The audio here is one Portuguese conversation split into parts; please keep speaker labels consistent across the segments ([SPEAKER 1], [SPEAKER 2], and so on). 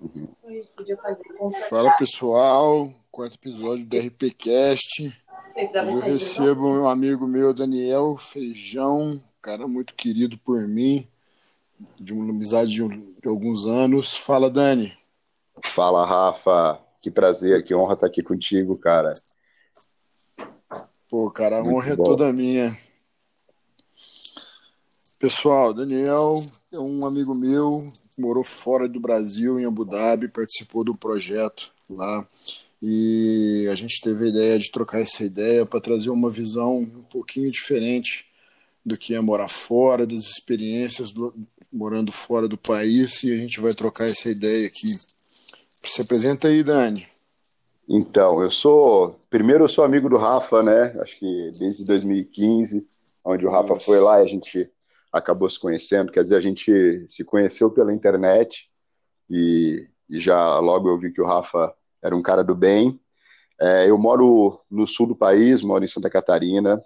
[SPEAKER 1] Uhum. Fala pessoal, quarto episódio do RPCast. Hoje eu recebo um amigo meu, Daniel Feijão, cara muito querido por mim, de uma amizade de, um, de alguns anos. Fala, Dani.
[SPEAKER 2] Fala, Rafa. Que prazer, que honra estar aqui contigo, cara.
[SPEAKER 1] Pô, cara, a muito honra é bom. é toda minha. Pessoal, Daniel é um amigo meu, morou fora do Brasil, em Abu Dhabi, participou do projeto lá. E a gente teve a ideia de trocar essa ideia para trazer uma visão um pouquinho diferente do que é morar fora, das experiências do, morando fora do país, e a gente vai trocar essa ideia aqui. Se apresenta aí, Dani.
[SPEAKER 2] Então, eu sou. Primeiro, eu sou amigo do Rafa, né? Acho que desde 2015, onde o Rafa Nossa. foi lá e a gente acabou se conhecendo. Quer dizer, a gente se conheceu pela internet e, e já logo eu vi que o Rafa era um cara do bem. É, eu moro no sul do país, moro em Santa Catarina,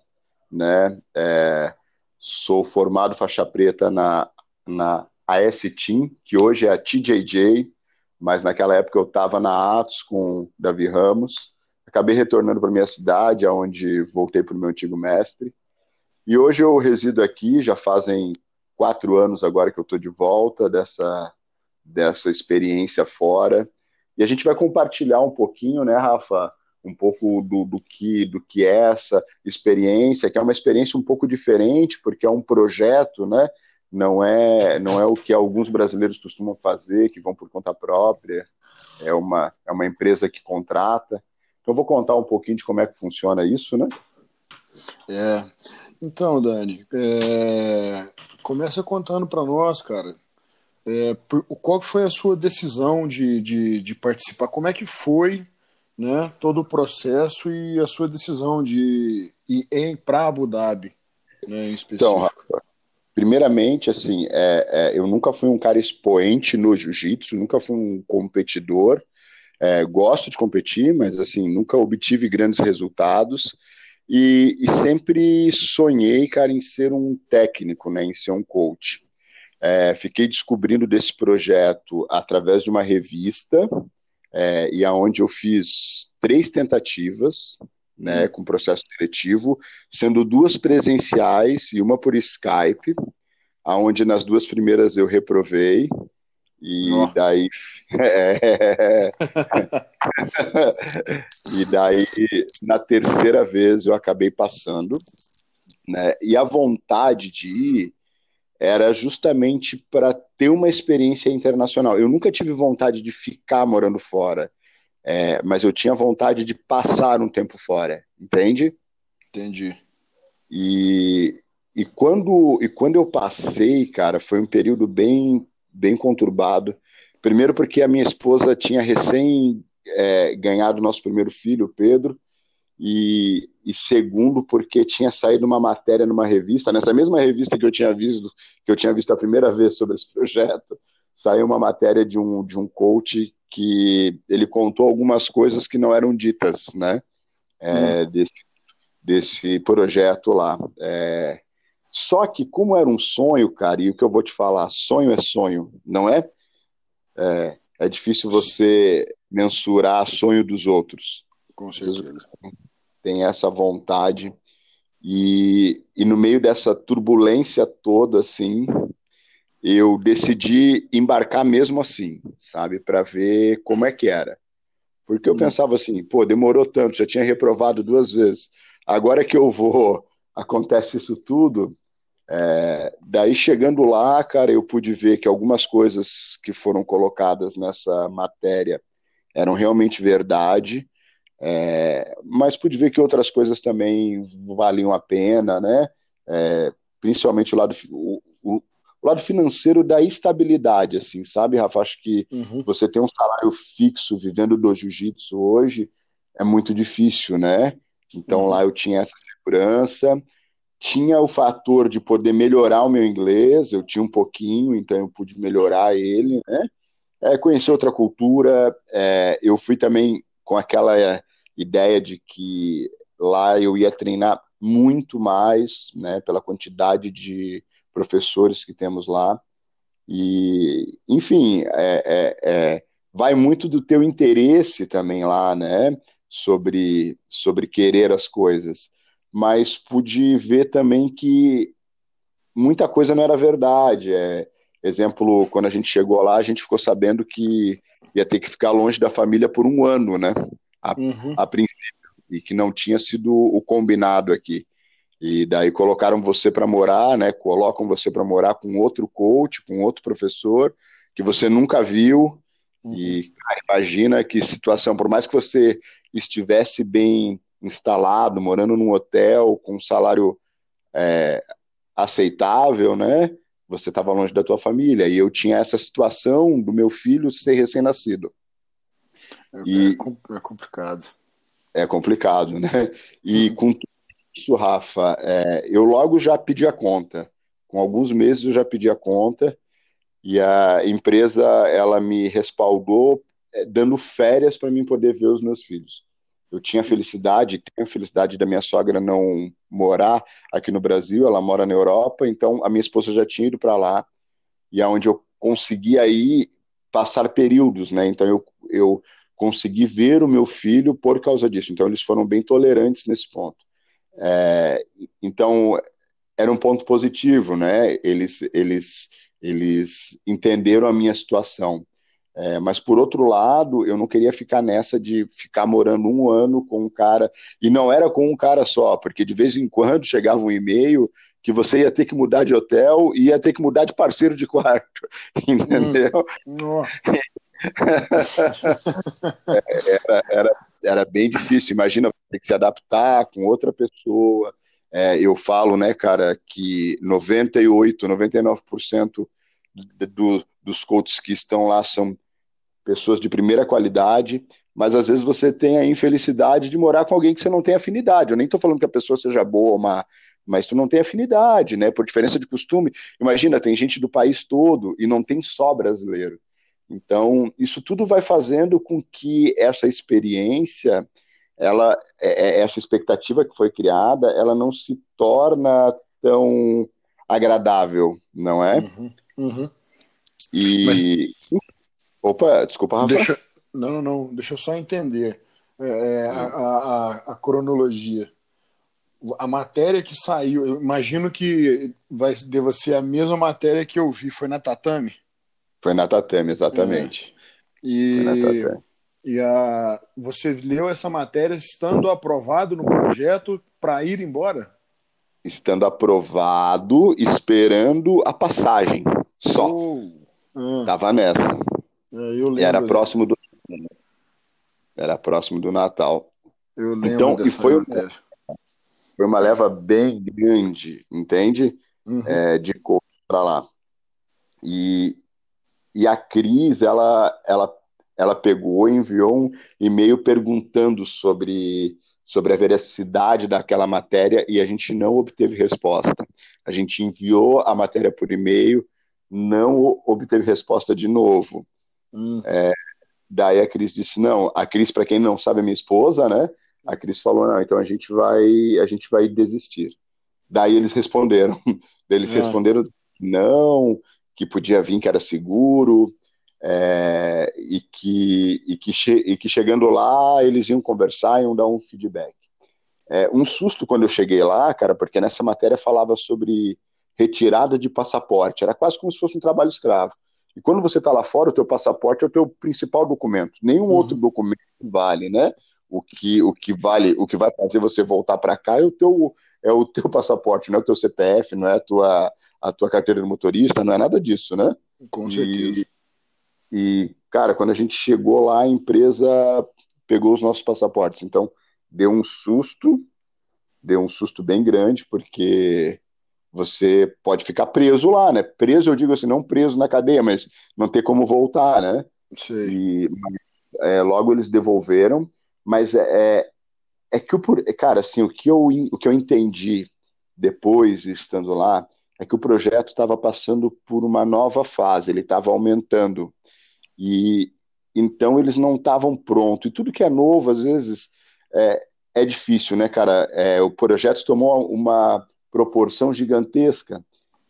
[SPEAKER 2] né? É, sou formado faixa preta na, na AS Team, que hoje é a TJJ, mas naquela época eu estava na Atos com Davi Ramos. Acabei retornando para minha cidade, aonde voltei para o meu antigo mestre. E hoje eu resido aqui, já fazem quatro anos agora que eu estou de volta dessa, dessa experiência fora. E a gente vai compartilhar um pouquinho, né, Rafa? Um pouco do, do, que, do que é essa experiência, que é uma experiência um pouco diferente, porque é um projeto, né? Não é, não é o que alguns brasileiros costumam fazer, que vão por conta própria. É uma, é uma empresa que contrata. Então, eu vou contar um pouquinho de como é que funciona isso, né?
[SPEAKER 1] É, então, Dani, é... começa contando para nós, cara, é, qual foi a sua decisão de, de, de, participar? Como é que foi né, todo o processo e a sua decisão de ir para Abu Dhabi, né, em específico? Então,
[SPEAKER 2] primeiramente, assim, é, é, eu nunca fui um cara expoente no jiu-jitsu, nunca fui um competidor. É, gosto de competir, mas assim nunca obtive grandes resultados. E, e, sempre sonhei, cara, em ser um técnico, né, em ser um coach. É, fiquei descobrindo desse projeto através de uma revista, é, e aonde eu fiz três tentativas, né, com processo seletivo, sendo duas presenciais e uma por Skype, aonde nas duas primeiras eu reprovei, e oh. daí. É... e daí, na terceira vez, eu acabei passando. Né? E a vontade de ir era justamente para ter uma experiência internacional. Eu nunca tive vontade de ficar morando fora, é, mas eu tinha vontade de passar um tempo fora, entende?
[SPEAKER 1] Entendi.
[SPEAKER 2] E, e, quando, e quando eu passei, cara, foi um período bem bem conturbado. Primeiro, porque a minha esposa tinha recém é, ganhado nosso primeiro filho, Pedro, e, e, segundo, porque tinha saído uma matéria numa revista, nessa mesma revista que eu tinha visto, que eu tinha visto a primeira vez sobre esse projeto, saiu uma matéria de um, de um coach que ele contou algumas coisas que não eram ditas, né, é, hum. desse, desse projeto lá. É, só que, como era um sonho, cara, e o que eu vou te falar, sonho é sonho, não é? É, é difícil você mensurar sonho dos outros.
[SPEAKER 1] Com certeza.
[SPEAKER 2] Tem essa vontade. E, e no meio dessa turbulência toda, assim, eu decidi embarcar mesmo assim, sabe, para ver como é que era. Porque eu hum. pensava assim, pô, demorou tanto, já tinha reprovado duas vezes. Agora que eu vou, acontece isso tudo, é, daí chegando lá, cara, eu pude ver que algumas coisas que foram colocadas nessa matéria eram realmente verdade, é, mas pude ver que outras coisas também valiam a pena, né? É, principalmente o lado, o, o, o, lado financeiro da estabilidade, assim, sabe, Rafa? Acho que uhum. você ter um salário fixo vivendo do jiu-jitsu hoje é muito difícil, né? Então uhum. lá eu tinha essa segurança tinha o fator de poder melhorar o meu inglês, eu tinha um pouquinho, então eu pude melhorar ele, né? É, conhecer outra cultura, é, eu fui também com aquela é, ideia de que lá eu ia treinar muito mais, né, pela quantidade de professores que temos lá, e, enfim, é, é, é vai muito do teu interesse também lá, né? Sobre, sobre querer as coisas. Mas pude ver também que muita coisa não era verdade. É, exemplo, quando a gente chegou lá, a gente ficou sabendo que ia ter que ficar longe da família por um ano, né? A, uhum. a princípio, e que não tinha sido o combinado aqui. E daí colocaram você para morar, né? Colocam você para morar com outro coach, com outro professor que você nunca viu. Uhum. E cara, imagina que situação, por mais que você estivesse bem instalado, morando num hotel com um salário é, aceitável, né? Você estava longe da tua família e eu tinha essa situação do meu filho ser recém-nascido.
[SPEAKER 1] É, e é complicado.
[SPEAKER 2] É complicado, né? E uhum. com isso, Rafa, é, eu logo já pedi a conta. Com alguns meses eu já pedi a conta e a empresa ela me respaldou é, dando férias para mim poder ver os meus filhos. Eu tinha felicidade, tenho a felicidade da minha sogra não morar aqui no Brasil, ela mora na Europa, então a minha esposa já tinha ido para lá e aonde é eu consegui aí passar períodos, né? Então eu, eu consegui ver o meu filho por causa disso. Então eles foram bem tolerantes nesse ponto. É, então, era um ponto positivo, né? Eles, eles, eles entenderam a minha situação. É, mas, por outro lado, eu não queria ficar nessa de ficar morando um ano com um cara. E não era com um cara só, porque de vez em quando chegava um e-mail que você ia ter que mudar de hotel e ia ter que mudar de parceiro de quarto. Entendeu? Hum, era, era, era bem difícil. Imagina ter que se adaptar com outra pessoa. É, eu falo, né, cara, que 98, 99% do, dos coaches que estão lá são pessoas de primeira qualidade, mas às vezes você tem a infelicidade de morar com alguém que você não tem afinidade. Eu nem estou falando que a pessoa seja boa ou má, mas tu não tem afinidade, né? Por diferença de costume. Imagina, tem gente do país todo e não tem só brasileiro. Então, isso tudo vai fazendo com que essa experiência, ela, é, é, essa expectativa que foi criada, ela não se torna tão agradável, não é? Uhum, uhum. E. Mas... Opa, desculpa, Rafa.
[SPEAKER 1] Deixa... Não, não, não, deixa eu só entender é, é a, a, a, cronologia. A matéria que saiu, eu imagino que vai deva ser a mesma matéria que eu vi, foi na Tatame?
[SPEAKER 2] Foi na Tatame, exatamente.
[SPEAKER 1] É. E, e a, você leu essa matéria estando aprovado no projeto para ir embora?
[SPEAKER 2] Estando aprovado, esperando a passagem. Só. Oh. Tava nessa. É, e era próximo do era próximo do Natal.
[SPEAKER 1] Eu lembro então, e
[SPEAKER 2] foi uma, foi uma leva bem grande, entende? Uhum. É, de cor para lá. E, e a Cris, ela, ela, ela pegou e enviou um e-mail perguntando sobre, sobre a veracidade daquela matéria e a gente não obteve resposta. A gente enviou a matéria por e-mail, não obteve resposta de novo. Hum. É, daí a Cris disse: não, a Cris, para quem não sabe, é minha esposa, né? A Cris falou: não, então a gente vai, a gente vai desistir. Daí eles responderam. Eles é. responderam: não, que podia vir, que era seguro, é, e, que, e, que e que chegando lá eles iam conversar, iam dar um feedback. É, um susto quando eu cheguei lá, cara, porque nessa matéria falava sobre retirada de passaporte, era quase como se fosse um trabalho escravo. E quando você está lá fora, o teu passaporte é o teu principal documento. Nenhum uhum. outro documento vale, né? O que, o que vale, o que vai fazer você voltar para cá é o teu é o teu passaporte, não é o teu CPF, não é a tua a tua carteira de motorista, não é nada disso, né?
[SPEAKER 1] Com certeza.
[SPEAKER 2] E, e, cara, quando a gente chegou lá, a empresa pegou os nossos passaportes. Então, deu um susto, deu um susto bem grande, porque você pode ficar preso lá, né? Preso, eu digo assim, não preso na cadeia, mas não ter como voltar, né?
[SPEAKER 1] Sim.
[SPEAKER 2] E é, logo eles devolveram, mas é, é, é que, o, cara, assim, o que, eu, o que eu entendi depois, estando lá, é que o projeto estava passando por uma nova fase, ele estava aumentando. E então eles não estavam prontos. E tudo que é novo, às vezes, é, é difícil, né, cara? É, o projeto tomou uma proporção gigantesca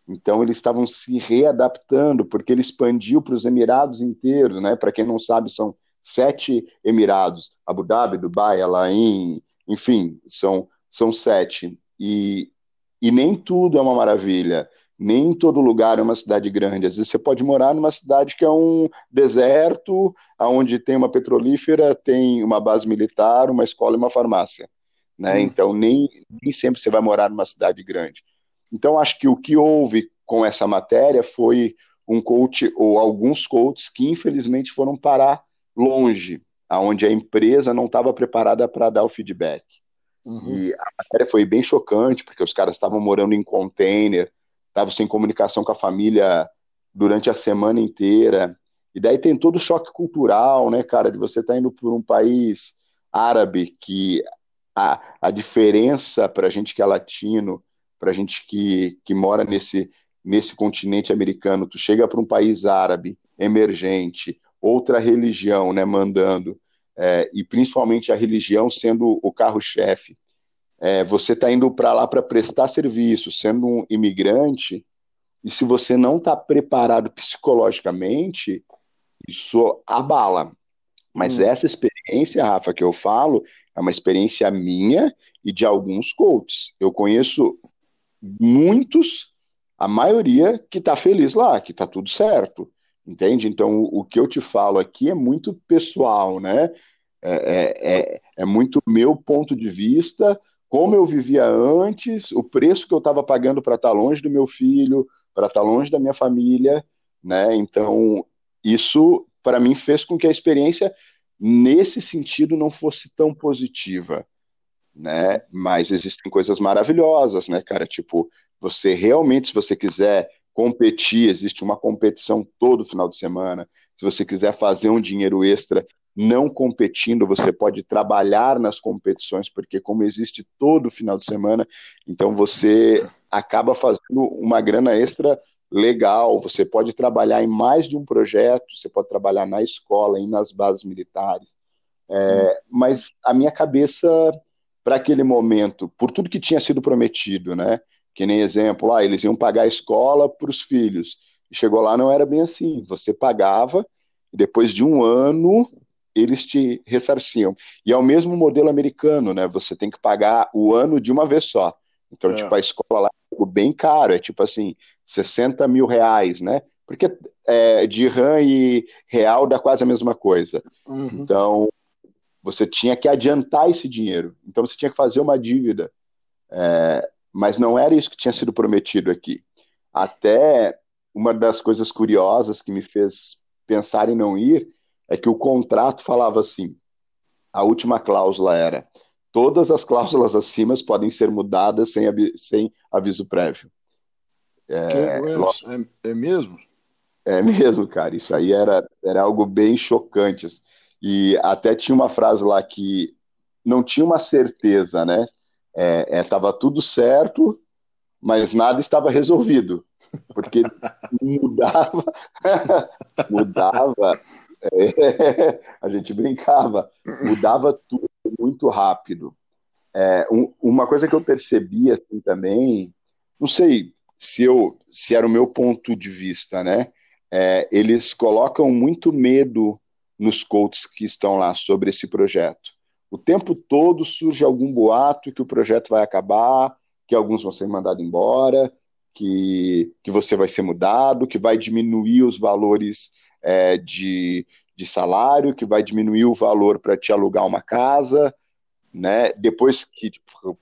[SPEAKER 2] Então eles estavam se readaptando, porque ele expandiu para os Emirados inteiros, né? Para quem não sabe, são sete Emirados, Abu Dhabi, Dubai, Alain, enfim, são, são sete. E, e nem tudo é uma maravilha, nem todo lugar é uma cidade grande. Às vezes você pode morar numa cidade que é um deserto, onde tem uma petrolífera, tem uma base militar, uma escola e uma farmácia. Né? Hum. Então nem, nem sempre você vai morar numa cidade grande. Então acho que o que houve com essa matéria foi um coach ou alguns coaches que infelizmente foram parar longe, aonde a empresa não estava preparada para dar o feedback. Uhum. E a matéria foi bem chocante, porque os caras estavam morando em container, estavam sem comunicação com a família durante a semana inteira. E daí tem todo o choque cultural, né, cara, de você estar tá indo por um país árabe que a, a diferença para a gente que é latino, para a gente que, que mora nesse, nesse continente americano, tu chega para um país árabe, emergente, outra religião né, mandando, é, e principalmente a religião sendo o carro-chefe. É, você está indo para lá para prestar serviço, sendo um imigrante, e se você não está preparado psicologicamente, isso abala. Mas hum. essa experiência, Rafa, que eu falo, é uma experiência minha e de alguns coaches. Eu conheço muitos, a maioria que está feliz lá, que está tudo certo. Entende? Então, o, que eu te falo aqui é muito pessoal, né? É, é, é, é muito meu ponto de vista, como eu vivia antes, o preço que eu estava pagando para estar tá longe do meu filho, para estar tá longe da minha família, né? Então, isso, para mim, fez com que a experiência, nesse sentido, não fosse tão positiva, né? Mas existem coisas maravilhosas, né, cara? Tipo, você realmente, se você quiser competir, existe uma competição todo final de semana. Se você quiser fazer um dinheiro extra não competindo, você pode trabalhar nas competições, porque como existe todo final de semana, então você acaba fazendo uma grana extra legal, você pode trabalhar em mais de um projeto, você pode trabalhar na escola e nas bases militares. É, mas a minha cabeça, para aquele momento, por tudo que tinha sido prometido, né? Que nem exemplo, ah, eles iam pagar a escola para os filhos. E chegou lá, não era bem assim. Você pagava, e depois de um ano, eles te ressarciam. E é o mesmo modelo americano, né? Você tem que pagar o ano de uma vez só. Então, é. tipo, a escola lá é bem caro, é tipo assim, 60 mil reais, né? Porque é, de RAM e real dá quase a mesma coisa. Uhum. Então, você tinha que adiantar esse dinheiro. Então, você tinha que fazer uma dívida. É, mas não era isso que tinha sido prometido aqui. Até uma das coisas curiosas que me fez pensar em não ir é que o contrato falava assim: a última cláusula era todas as cláusulas acima podem ser mudadas sem, sem aviso prévio.
[SPEAKER 1] É, é, é, mesmo?
[SPEAKER 2] É mesmo, cara. Isso aí era, era algo bem chocante. E até tinha uma frase lá que não tinha uma certeza, né? estava é, é, tudo certo, mas nada estava resolvido, porque mudava, mudava, é, a gente brincava, mudava tudo muito rápido. É, um, uma coisa que eu percebi assim também, não sei se eu se era o meu ponto de vista, né? É, eles colocam muito medo nos coaches que estão lá sobre esse projeto. O tempo todo surge algum boato que o projeto vai acabar, que alguns vão ser mandados embora, que, que você vai ser mudado, que vai diminuir os valores é, de, de salário, que vai diminuir o valor para te alugar uma casa, né? Depois que,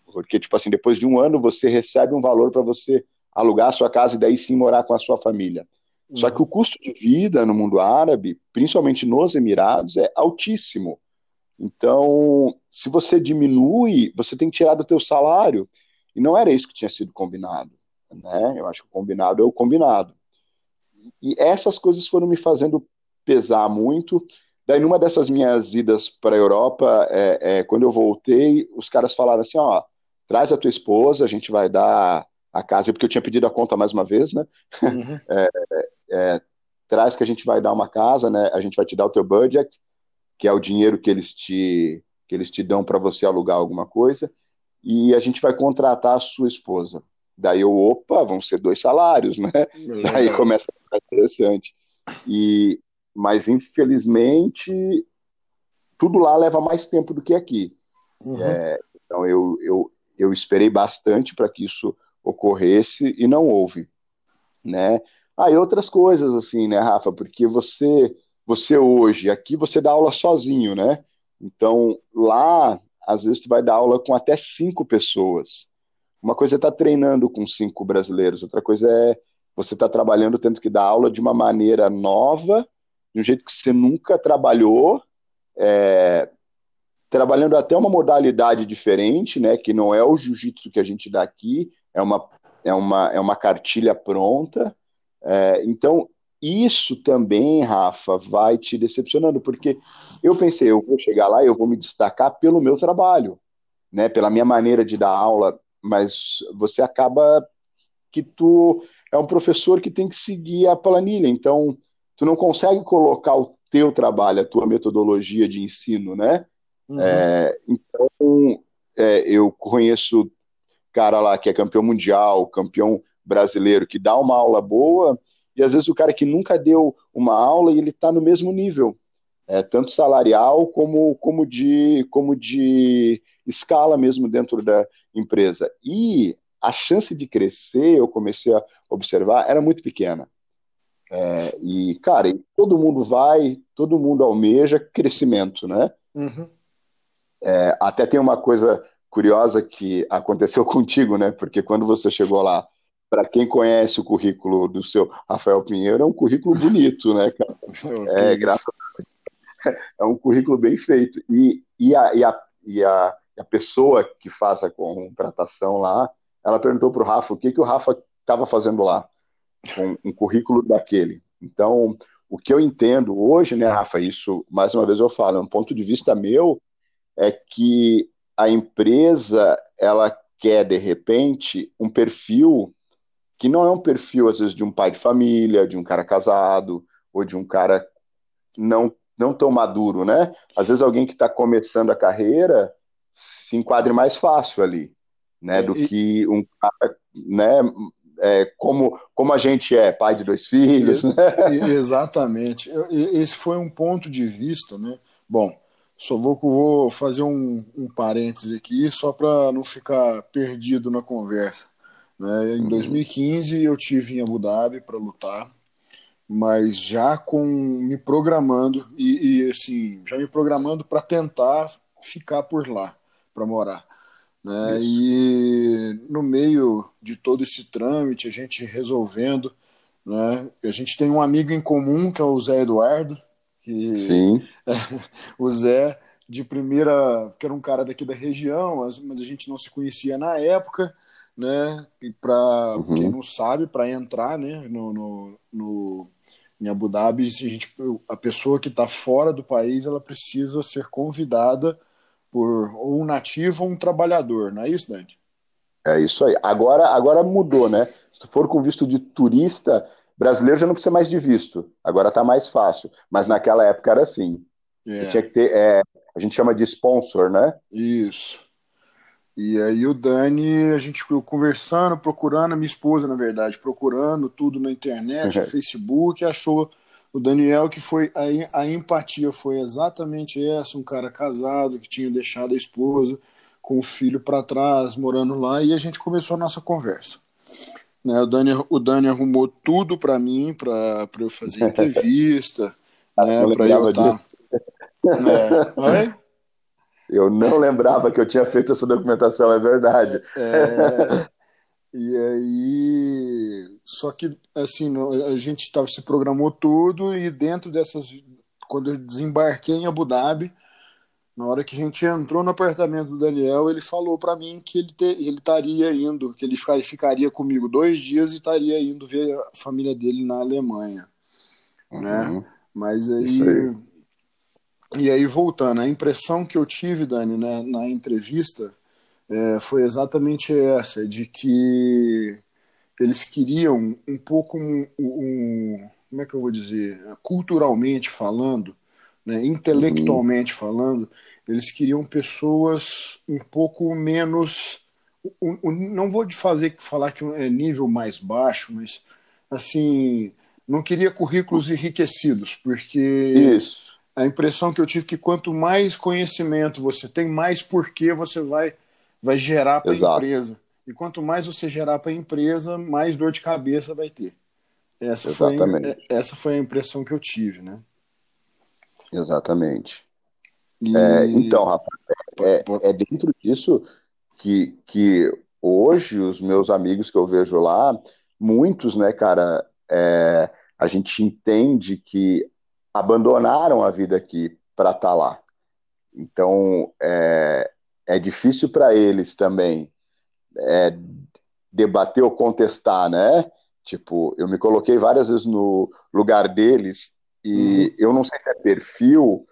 [SPEAKER 2] porque tipo assim, depois de um ano você recebe um valor para você alugar a sua casa e daí sim morar com a sua família. Uhum. Só que o custo de vida no mundo árabe, principalmente nos Emirados, é altíssimo. Então, se você diminui, você tem que tirar do teu salário. E não era isso que tinha sido combinado. Né? Eu acho que o combinado é o combinado. E essas coisas foram me fazendo pesar muito. Daí, numa dessas minhas idas para a Europa, é, é, quando eu voltei, os caras falaram assim: ó, traz a tua esposa, a gente vai dar a casa, porque eu tinha pedido a conta mais uma vez, né? Uhum. É, é, traz que a gente vai dar uma casa, né? A gente vai te dar o teu budget que é o dinheiro que eles te, que eles te dão para você alugar alguma coisa, e a gente vai contratar a sua esposa. Daí eu, opa, vão ser dois salários, né? Legal. Daí começa a ficar interessante. E, mas, infelizmente, tudo lá leva mais tempo do que aqui. Uhum. É, então, eu, eu, eu esperei bastante para que isso ocorresse e não houve, né? Ah, e outras coisas, assim, né, Rafa? Porque você, você hoje, aqui você dá aula sozinho, né? Então, lá, às vezes, tu vai dar aula com até cinco pessoas. Uma coisa é estar tá treinando com cinco brasileiros, outra coisa é você estar tá trabalhando tendo que dar aula de uma maneira nova, de um jeito que você nunca trabalhou, é, trabalhando até uma modalidade diferente, né, que não é o jiu-jitsu que a gente dá aqui, é uma, é uma, é uma cartilha pronta. É, então, isso também, Rafa, vai te decepcionando, porque eu pensei, eu vou chegar lá e eu vou me destacar pelo meu trabalho, né, pela minha maneira de dar aula, mas você acaba que tu é um professor que tem que seguir a planilha, então tu não consegue colocar o teu trabalho, a tua metodologia de ensino, né? Uhum. É, então, é, eu conheço cara lá que é campeão mundial, campeão brasileiro, que dá uma aula boa, e às vezes o cara que nunca deu uma aula e ele está no mesmo nível, é, tanto salarial como, como, de, como de escala mesmo dentro da empresa. E a chance de crescer, eu comecei a observar, era muito pequena. É, e, cara, todo mundo vai, todo mundo almeja crescimento, né? Uhum. É, até tem uma coisa curiosa que aconteceu contigo, né? Porque quando você chegou lá, para quem conhece o currículo do seu Rafael Pinheiro, é um currículo bonito, né, cara? É, graças a... é um currículo bem feito. E, e, a, e, a, e, a, a pessoa que faz a contratação lá, ela perguntou para o Rafa o que, que o Rafa estava fazendo lá, com um currículo daquele. Então, o que eu entendo hoje, né, Rafa, isso, mais uma vez eu falo, é um ponto de vista meu, é que a empresa, ela quer, de repente, um perfil que não é um perfil, às vezes, de um pai de família, de um cara casado, ou de um cara não, não tão maduro, né? Às vezes alguém que está começando a carreira se enquadre mais fácil ali, né? É, do e... que um cara, né? É, como, como a gente é, pai de dois filhos. Né?
[SPEAKER 1] Exatamente. Esse foi um ponto de vista, né? Bom, só vou, vou fazer um, um parêntese aqui, só para não ficar perdido na conversa. Né? Em 2015 uhum. eu tive em Abu Dhabi para lutar, mas já com me programando e, e assim já me programando para tentar ficar por lá, para morar. Né? E no meio de todo esse trâmite, a gente resolvendo, né? a gente tem um amigo em comum que é o Zé Eduardo, que
[SPEAKER 2] Sim.
[SPEAKER 1] o Zé de primeira, que era um cara daqui da região, mas, a gente não se conhecia na época, né? E para uhum. quem não sabe, para entrar, né, no, no, no, em Abu Dhabi, a, gente, a pessoa que está fora do país, ela precisa ser convidada por ou um nativo ou um trabalhador, não é isso, Dani?
[SPEAKER 2] É isso aí. Agora, agora mudou, né? Se for com visto de turista, brasileiro já não precisa mais de visto. Agora está mais fácil. Mas naquela época era assim. É. Tinha que ter. É, a gente chama de sponsor, né?
[SPEAKER 1] Isso. E aí o Dani, a gente conversando, procurando, a minha esposa, na verdade, procurando tudo na internet, no Facebook, achou o Daniel que foi a, a empatia foi exatamente essa, um cara casado que tinha deixado a esposa com o filho para trás, morando lá, e a gente começou a nossa conversa. Né, o, Dani, o Dani arrumou tudo para mim, para eu fazer entrevista, né, para eu estar. Tá...
[SPEAKER 2] É. Eu não lembrava que eu tinha feito essa documentação, é verdade. É,
[SPEAKER 1] e aí, só que assim, a gente tava, se programou tudo e dentro dessas, quando eu desembarquei em Abu Dhabi, na hora que a gente entrou no apartamento do Daniel, ele falou para mim que ele, te, ele estaria indo, que ele ficaria, comigo dois dias e estaria indo ver a família dele na Alemanha, né? uhum. né? Mas aí, aí e aí, voltando, a impressão que eu tive, Dani, né, na entrevista é, foi exatamente essa, de que eles queriam um pouco, um, um, como é que eu vou dizer, culturalmente falando, né, intelectualmente uhum. falando, eles queriam pessoas um pouco menos o, o, não vou fazer falar que é nível mais baixo, mas assim, não queria currículos enriquecidos, porque
[SPEAKER 2] Isso.
[SPEAKER 1] a impressão que eu tive é que quanto mais conhecimento você tem, mais porquê você vai, vai gerar para a empresa. E quanto mais você gerar para a empresa, mais dor de cabeça vai ter. Essa Exatamente. foi, essa foi a impressão que eu tive, né?
[SPEAKER 2] Exatamente. E... É, então, rapaz, é, é, dentro disso que, que hoje os meus amigos que eu vejo lá, muitos, né, cara, é, a gente entende que abandonaram a vida aqui para estar tá lá. Então, é, é difícil para eles também é, debater ou contestar, né? Tipo, eu me coloquei várias vezes no lugar deles e uhum. eu não sei se é perfil,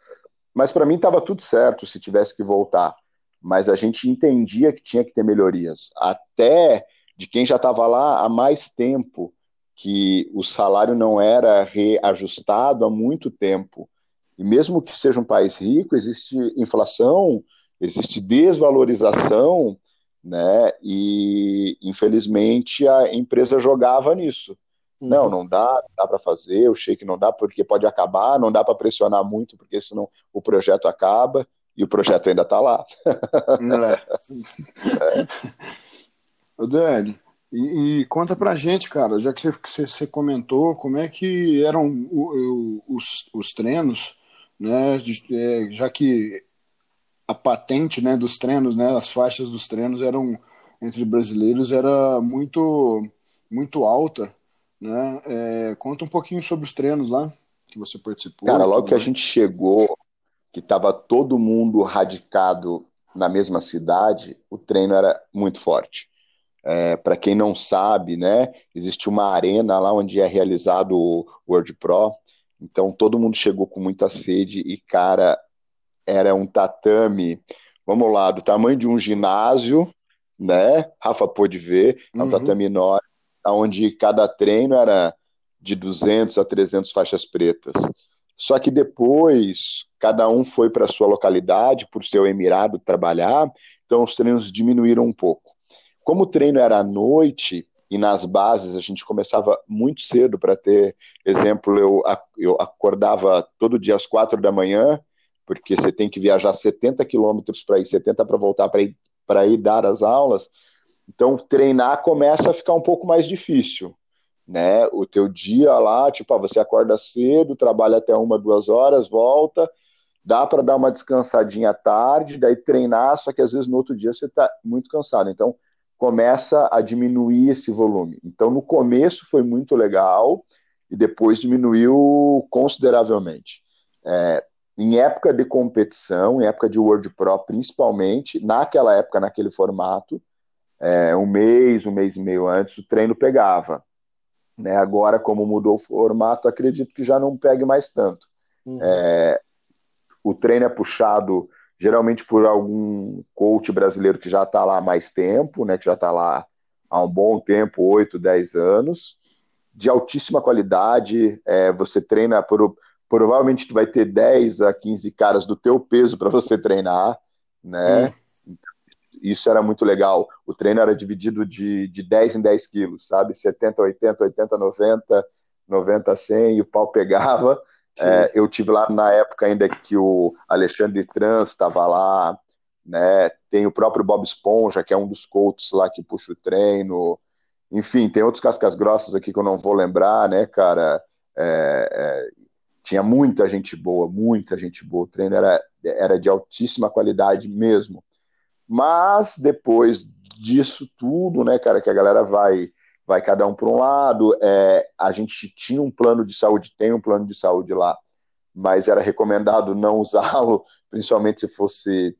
[SPEAKER 2] mas para mim estava tudo certo se tivesse que voltar. Mas a gente entendia que tinha que ter melhorias. Até de quem já estava lá há mais tempo, que o salário não era reajustado há muito tempo. E mesmo que seja um país rico, existe inflação, existe desvalorização, né? E infelizmente a empresa jogava nisso. Uhum. Não, não dá, dá para fazer, eu sei que não dá porque pode acabar, não dá para pressionar muito porque senão o projeto acaba e o projeto ainda está lá.
[SPEAKER 1] É. é. Dani, e, e, conta pra gente, cara, já que você, você comentou, como é que eram o, o, os, os treinos, né? É, já que a patente né, dos treinos, né, as faixas dos treinos eram entre brasileiros era muito muito alta, né? É, conta um pouquinho sobre os treinos lá que você participou.
[SPEAKER 2] Cara, logo que a gente chegou, que estava todo mundo radicado na mesma cidade, o treino era muito forte. É, Para quem não sabe, né, existe uma arena lá onde é realizado o World Pro. Então todo mundo chegou com muita sede e cara, era um tatame, vamos lá, do tamanho de um ginásio, né? Rafa pôde ver, é um uhum. tatame enorme, onde cada treino era de 200 a 300 faixas pretas. Só que depois, cada um foi para sua localidade, por seu emirado trabalhar, então os treinos diminuíram um pouco. Como o treino era à noite, e nas bases a gente começava muito cedo para ter exemplo eu, eu acordava todo dia às quatro da manhã porque você tem que viajar 70 quilômetros para ir, 70 para voltar para ir, ir dar as aulas. Então, treinar começa a ficar um pouco mais difícil, né? O teu dia lá, tipo, ah, você acorda cedo, trabalha até uma, duas horas, volta, dá para dar uma descansadinha à tarde, daí treinar, só que às vezes no outro dia você está muito cansado. Então, começa a diminuir esse volume. Então, no começo foi muito legal e depois diminuiu consideravelmente. É, em época de competição, em época de World Pro principalmente, naquela época, naquele formato, é, um mês, um mês e meio antes, o treino pegava. Né? Agora, como mudou o formato, acredito que já não pegue mais tanto. Uhum. É, o treino é puxado geralmente por algum coach brasileiro que já está lá há mais tempo, né? que já está lá há um bom tempo, 8, 10 anos, de altíssima qualidade. É, você treina por provavelmente tu vai ter 10 a 15 caras do teu peso para você treinar, né? Hum. Isso era muito legal. O treino era dividido de, de 10 em 10 quilos, sabe? 70, 80, 80, 90, 90, 100, e o pau pegava. É, eu tive lá na época ainda que o Alexandre Trans estava lá, né? Tem o próprio Bob Esponja, que é um dos coaches lá que puxa o treino. Enfim, tem outros cascas grossas aqui que eu não vou lembrar, né, cara? É, é, tinha muita gente boa, muita gente boa. O treino era, era de altíssima qualidade mesmo. Mas depois disso tudo, né, cara, que a galera vai vai cada um para um lado. É, a gente tinha um plano de saúde, tem um plano de saúde lá, mas era recomendado não usá-lo, principalmente se fosse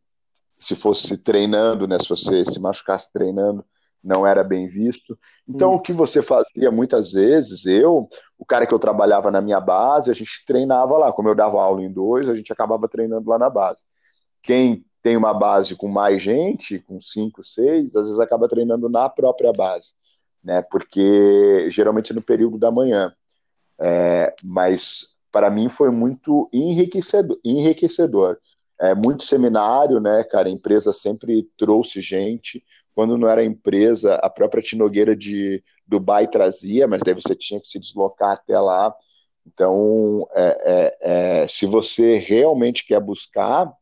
[SPEAKER 2] se fosse treinando, né, se você se machucasse treinando, não era bem visto. Então, hum. o que você fazia muitas vezes, eu, o cara que eu trabalhava na minha base, a gente treinava lá. Como eu dava aula em dois, a gente acabava treinando lá na base. Quem tem uma base com mais gente, com cinco, seis, às vezes acaba treinando na própria base, né? Porque geralmente é no período da manhã. É, mas para mim foi muito enriquecedor. enriquecedor. É, muito seminário, né, cara? A empresa sempre trouxe gente, quando não era empresa, a própria Tinogueira de Dubai trazia, mas daí você tinha que se deslocar até lá. Então, é, é, é, se você realmente quer buscar,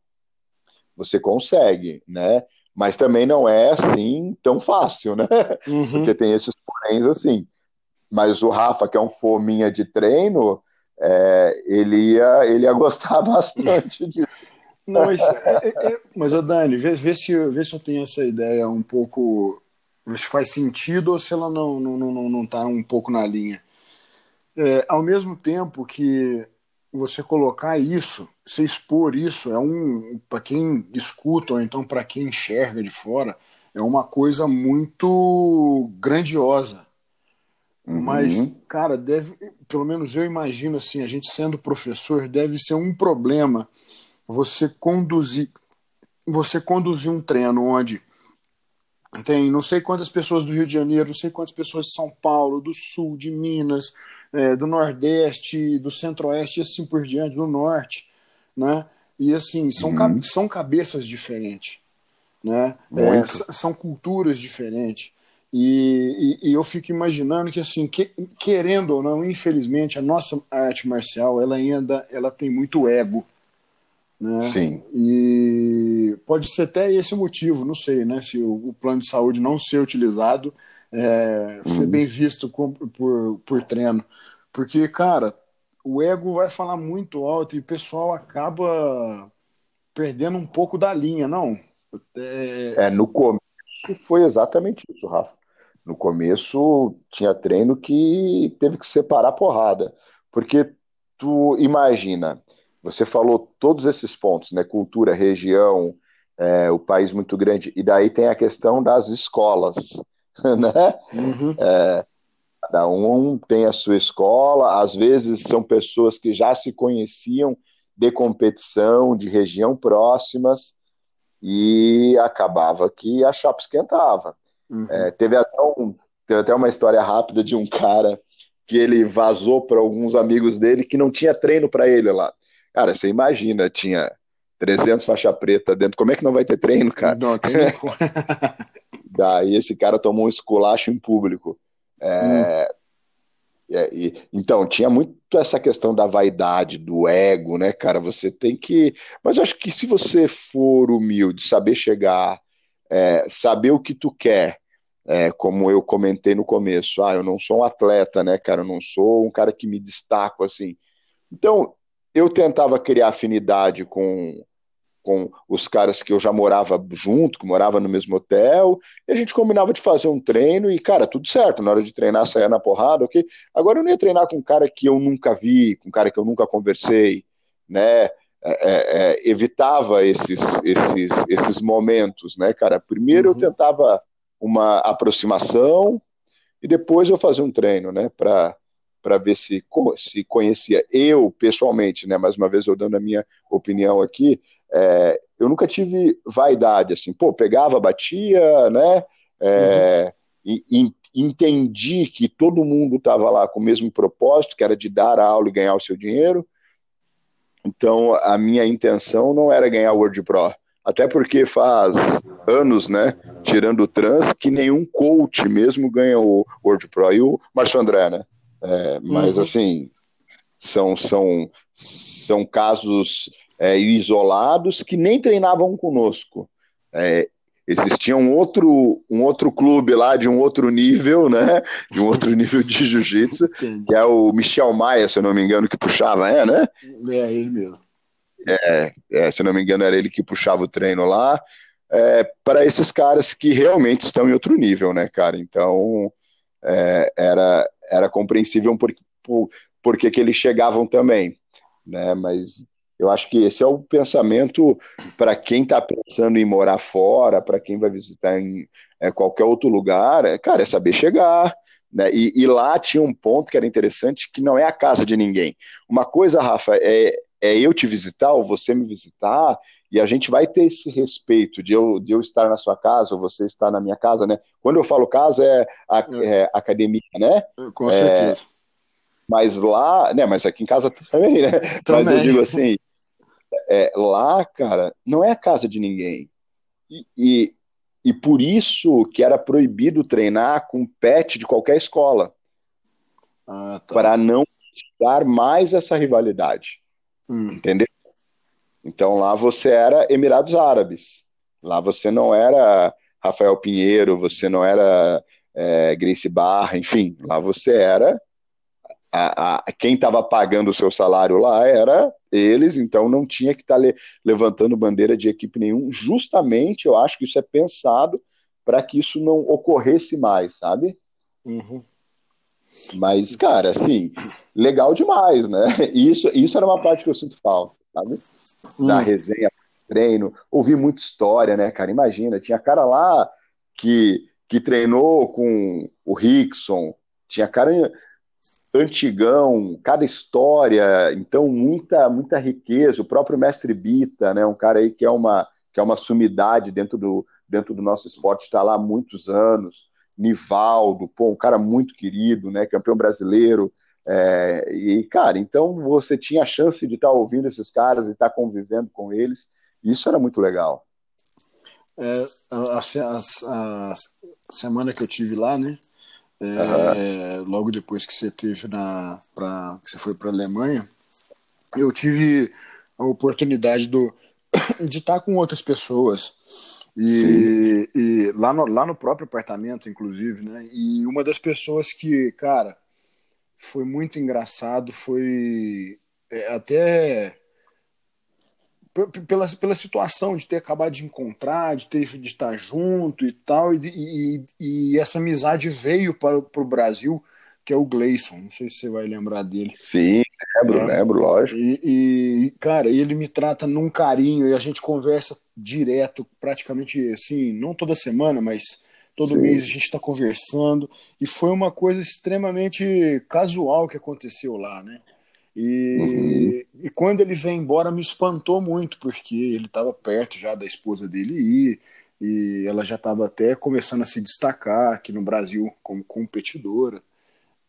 [SPEAKER 2] você consegue, né? Mas também não é assim tão fácil, né? Uhum. Porque tem esses poréns assim. Mas o Rafa, que é um fominha de treino, é, ele, ia, ele ia gostar bastante disso.
[SPEAKER 1] Não, mas, é, é, é, mas ô Dani, vê, vê, se, vê se eu tenho essa ideia um pouco. Se faz sentido ou se ela não, não, não, não tá um pouco na linha. É, ao mesmo tempo que você colocar isso, você expor isso, é um. para quem escuta ou então para quem enxerga de fora, é uma coisa muito grandiosa. Uhum. Mas, cara, deve, pelo menos eu imagino assim, a gente sendo professor, deve ser um problema você conduzir você conduzir um treino onde tem não sei quantas pessoas do Rio de Janeiro, não sei quantas pessoas de São Paulo, do Sul, de Minas, é, do Nordeste, do Centro-Oeste e assim por diante, do Norte, né? E assim, são, uhum. são cabeças diferentes, né? É, são culturas diferentes. E, e, e, eu fico imaginando que, assim, que, querendo ou não, infelizmente, a nossa arte marcial, ela ainda ela tem muito ego, né?
[SPEAKER 2] Sim.
[SPEAKER 1] E pode ser até esse o motivo, não sei, né? Se o, o plano de saúde não ser utilizado, é, ser uhum. bem visto com, por, por treino. Porque, cara, o ego vai falar muito alto e o pessoal acaba perdendo um pouco da linha, não?
[SPEAKER 2] É, é no começo foi exatamente isso, Rafa. No começo tinha treino que teve que separar a porrada. Porque tu imagina, você falou todos esses pontos, né? Cultura, região, é, o país muito grande, e daí tem a questão das escolas, né? Uhum. É, cada um tem a sua escola, às vezes são pessoas que já se conheciam de competição, de região próximas, e acabava que a chapa esquentava. Uhum. É, teve, até um, teve até uma história rápida de um cara que ele vazou para alguns amigos dele que não tinha treino para ele lá. Cara, você imagina, tinha 300 faixa preta dentro, como é que não vai ter treino, cara? Não, tem Daí esse cara tomou um esculacho em público. É, hum. é, e, então, tinha muito essa questão da vaidade, do ego, né, cara? Você tem que. Mas eu acho que se você for humilde, saber chegar, é, saber o que tu quer, é, como eu comentei no começo, ah, eu não sou um atleta, né, cara? Eu não sou um cara que me destaco assim. Então, eu tentava criar afinidade com, com os caras que eu já morava junto, que morava no mesmo hotel, e a gente combinava de fazer um treino e, cara, tudo certo, na hora de treinar, saia na porrada, ok? Agora eu não ia treinar com um cara que eu nunca vi, com um cara que eu nunca conversei, né? É, é, é evitava esses, esses, esses momentos, né, cara? Primeiro uhum. eu tentava uma aproximação e depois eu fazia um treino, né, para para ver se, se conhecia eu pessoalmente, né? Mais uma vez eu dando a minha opinião aqui, é, eu nunca tive vaidade, assim, pô, pegava, batia, né? É, uhum. e, entendi que todo mundo estava lá com o mesmo propósito, que era de dar a aula e ganhar o seu dinheiro. Então, a minha intenção não era ganhar o Word Pro. Até porque faz anos, né, tirando o trans, que nenhum coach mesmo ganha o Word Pro. E o Márcio André, né? É, mas uhum. assim, são, são, são casos é, isolados que nem treinavam conosco. É, existia um outro, um outro clube lá de um outro nível, né? De um outro nível de jiu-jitsu, que é o Michel Maia, se eu não me engano, que puxava, é, né?
[SPEAKER 1] É, ele mesmo.
[SPEAKER 2] É, é, se eu não me engano, era ele que puxava o treino lá. É, para esses caras que realmente estão em outro nível, né, cara? Então, é, era, era compreensível porque, por, porque que eles chegavam também, né? Mas eu acho que esse é o pensamento para quem está pensando em morar fora, para quem vai visitar em é, qualquer outro lugar, é, cara, é saber chegar, né? E, e, lá tinha um ponto que era interessante, que não é a casa de ninguém. Uma coisa, Rafa, é, é eu te visitar ou você me visitar e a gente vai ter esse respeito de eu, de eu estar na sua casa ou você estar na minha casa, né? Quando eu falo casa, é, a, é. é academia, né?
[SPEAKER 1] Com certeza. É,
[SPEAKER 2] mas lá, né? Mas aqui em casa também, né? Também. Mas eu digo assim, é, lá, cara, não é a casa de ninguém. E, e, e por isso que era proibido treinar com pet de qualquer escola. Ah, tá. Para não dar mais essa rivalidade. Hum. Entendeu? Então lá você era Emirados Árabes. Lá você não era Rafael Pinheiro, você não era é, Grace Barra, enfim, lá você era. A, a, quem estava pagando o seu salário lá era eles, então não tinha que estar tá le, levantando bandeira de equipe nenhum. Justamente, eu acho que isso é pensado para que isso não ocorresse mais, sabe? Uhum. Mas, cara, assim, legal demais, né? Isso, isso era uma parte que eu sinto falta, sabe? Da hum. resenha, treino, ouvi muita história, né, cara? Imagina, tinha cara lá que, que treinou com o Rickson, tinha cara antigão, cada história, então muita muita riqueza, o próprio mestre Bita, né, um cara aí que é uma que é uma sumidade dentro do dentro do nosso esporte, está lá há muitos anos. Nivaldo, pô, um cara muito querido, né, campeão brasileiro. É, e, cara, então você tinha a chance de estar tá ouvindo esses caras e estar tá convivendo com eles. Isso era muito legal.
[SPEAKER 1] É, a, a, a, semana que eu tive lá, né? É, uhum. Logo depois que você teve na, pra, que você foi para a Alemanha, eu tive a oportunidade do, de estar com outras pessoas e, e, lá, no, lá no próprio apartamento, inclusive, né? E uma das pessoas que, cara, foi muito engraçado, foi é, até pela, pela situação de ter acabado de encontrar, de ter de estar junto e tal, e, e, e essa amizade veio para, para o Brasil, que é o Gleison. Não sei se você vai lembrar dele.
[SPEAKER 2] Sim, lembro, é. lembro, lógico.
[SPEAKER 1] E, e, cara, ele me trata num carinho e a gente conversa direto, praticamente assim, não toda semana, mas todo Sim. mês a gente está conversando. E foi uma coisa extremamente casual que aconteceu lá, né? E, uhum. e quando ele veio embora me espantou muito, porque ele estava perto já da esposa dele ir, e ela já estava até começando a se destacar aqui no Brasil como competidora.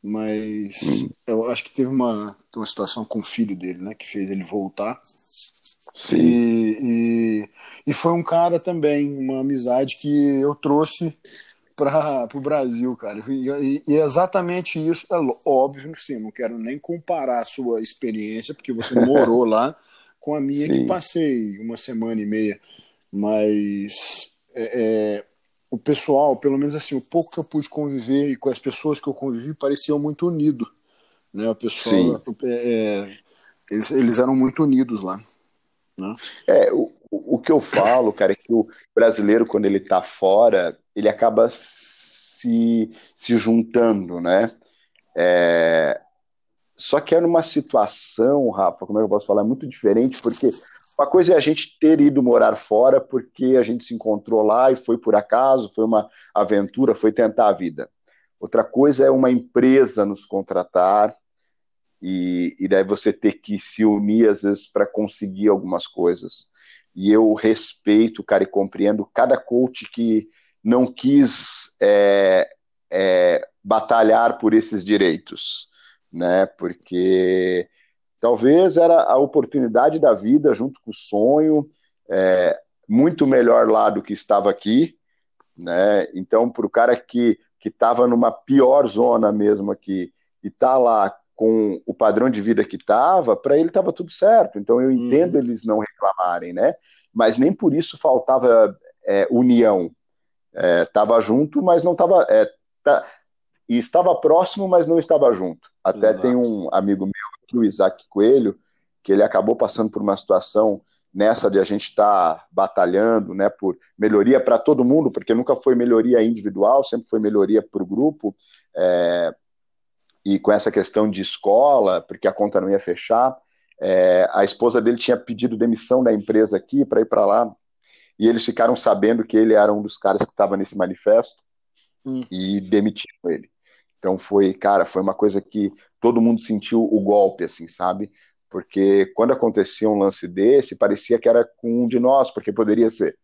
[SPEAKER 1] Mas hum. eu acho que teve uma, uma situação com o filho dele, né? Que fez ele voltar. Sim. E, e, e foi um cara também, uma amizade que eu trouxe para o Brasil, cara. E, e, exatamente isso, é óbvio, sim, não quero nem comparar a sua experiência, porque você morou lá, com a minha, sim. que passei uma semana e meia. Mas é, é, o pessoal, pelo menos assim, o pouco que eu pude conviver e com as pessoas que eu convivi, pareciam muito unidos. Né? O pessoal, é, é, eles, eles eram muito unidos lá. Né?
[SPEAKER 2] É, o, o que eu falo, cara, é que o brasileiro, quando ele tá fora, ele acaba se, se juntando, né? É, só que é numa situação, Rafa, como é que eu posso falar, muito diferente, porque uma coisa é a gente ter ido morar fora porque a gente se encontrou lá e foi por acaso, foi uma aventura, foi tentar a vida. Outra coisa é uma empresa nos contratar e, e daí você ter que se unir às vezes para conseguir algumas coisas. E eu respeito, cara, e compreendo cada coach que não quis é, é, batalhar por esses direitos, né? Porque Talvez era a oportunidade da vida junto com o sonho, é, muito melhor lá do que estava aqui, né? Então, para o cara que que estava numa pior zona mesmo aqui e está lá com o padrão de vida que estava, para ele estava tudo certo. Então eu entendo uhum. eles não reclamarem, né? Mas nem por isso faltava é, união. Estava é, junto, mas não estava. É, tá, e estava próximo, mas não estava junto. Até Exato. tem um amigo meu o Isaac Coelho, que ele acabou passando por uma situação nessa de a gente estar tá batalhando né, por melhoria para todo mundo, porque nunca foi melhoria individual, sempre foi melhoria para o grupo, é, e com essa questão de escola, porque a conta não ia fechar, é, a esposa dele tinha pedido demissão da empresa aqui para ir para lá, e eles ficaram sabendo que ele era um dos caras que estava nesse manifesto, hum. e demitiram ele. Então foi, cara, foi uma coisa que todo mundo sentiu o golpe, assim, sabe? Porque quando acontecia um lance desse, parecia que era com um de nós, porque poderia ser.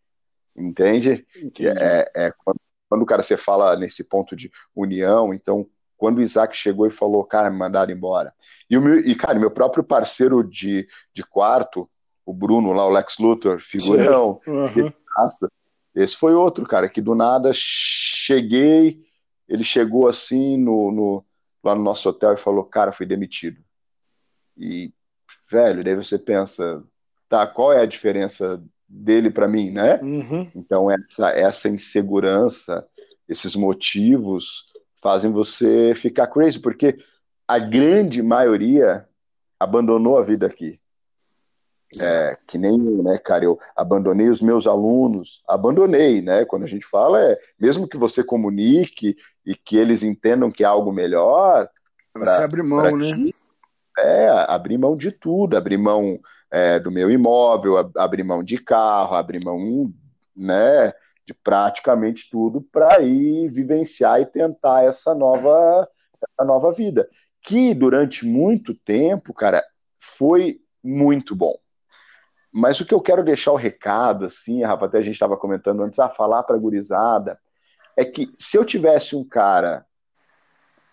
[SPEAKER 2] Entende? É, é, quando, quando o cara você fala nesse ponto de união, então quando o Isaac chegou e falou, cara, me mandaram embora. E, o meu, e cara, meu próprio parceiro de, de quarto, o Bruno lá, o Lex Luthor, figurão, uhum. Esse foi outro, cara, que do nada cheguei, ele chegou assim no, no, lá no nosso hotel e falou, cara, fui demitido. E, velho, daí você pensa, tá, qual é a diferença dele para mim, né?
[SPEAKER 1] Uhum.
[SPEAKER 2] Então, essa, essa insegurança, esses motivos fazem você ficar crazy, porque a grande maioria abandonou a vida aqui. É, que nem eu, né, cara? Eu abandonei os meus alunos, abandonei, né? Quando a gente fala, é mesmo que você comunique e que eles entendam que é algo melhor.
[SPEAKER 1] Você abre mão, né?
[SPEAKER 2] É, abrir mão de tudo, abrir mão é, do meu imóvel, abrir mão de carro, abrir mão, né? De praticamente tudo para ir vivenciar e tentar essa nova, essa nova vida. Que durante muito tempo, cara, foi muito bom mas o que eu quero deixar o recado, assim, Rafa, até a gente estava comentando antes, a falar para a gurizada, é que se eu tivesse um cara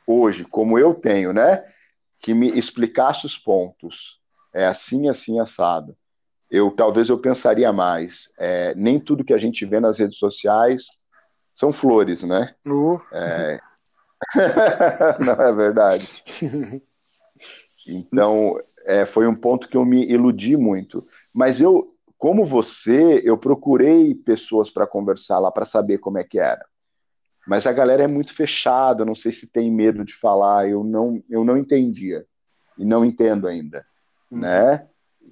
[SPEAKER 2] hoje, como eu tenho, né, que me explicasse os pontos, é assim, assim, assado, eu talvez eu pensaria mais. É, nem tudo que a gente vê nas redes sociais são flores, né?
[SPEAKER 1] Uh.
[SPEAKER 2] É... Não é verdade. Então, é, foi um ponto que eu me iludi muito. Mas eu, como você, eu procurei pessoas para conversar lá para saber como é que era. Mas a galera é muito fechada, não sei se tem medo de falar, eu não, eu não entendia e não entendo ainda, uhum. né?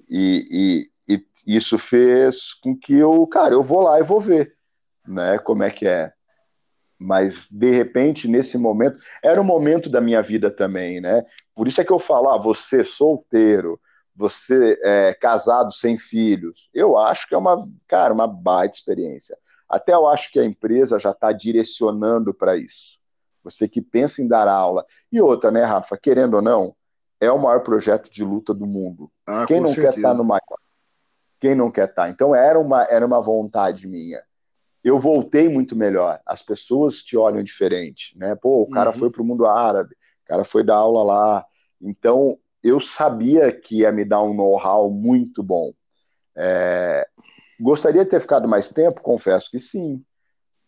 [SPEAKER 2] E, e, e, isso fez com que eu, cara, eu vou lá e vou ver, né? Como é que é. Mas de repente nesse momento era um momento da minha vida também, né? Por isso é que eu falo, ah, você solteiro, você é casado sem filhos. Eu acho que é uma, cara, uma baita experiência. Até eu acho que a empresa já está direcionando para isso. Você que pensa em dar aula. E outra, né, Rafa? Querendo ou não, é o maior projeto de luta do mundo.
[SPEAKER 1] Ah,
[SPEAKER 2] Quem não quer estar tá no maior? Quem não quer estar? Tá? Então era uma, era uma vontade minha. Eu voltei muito melhor. As pessoas te olham diferente, né? Pô, o cara uhum. foi para o mundo árabe, o cara foi dar aula lá. Então eu sabia que ia me dar um know-how muito bom. É, gostaria de ter ficado mais tempo? Confesso que sim.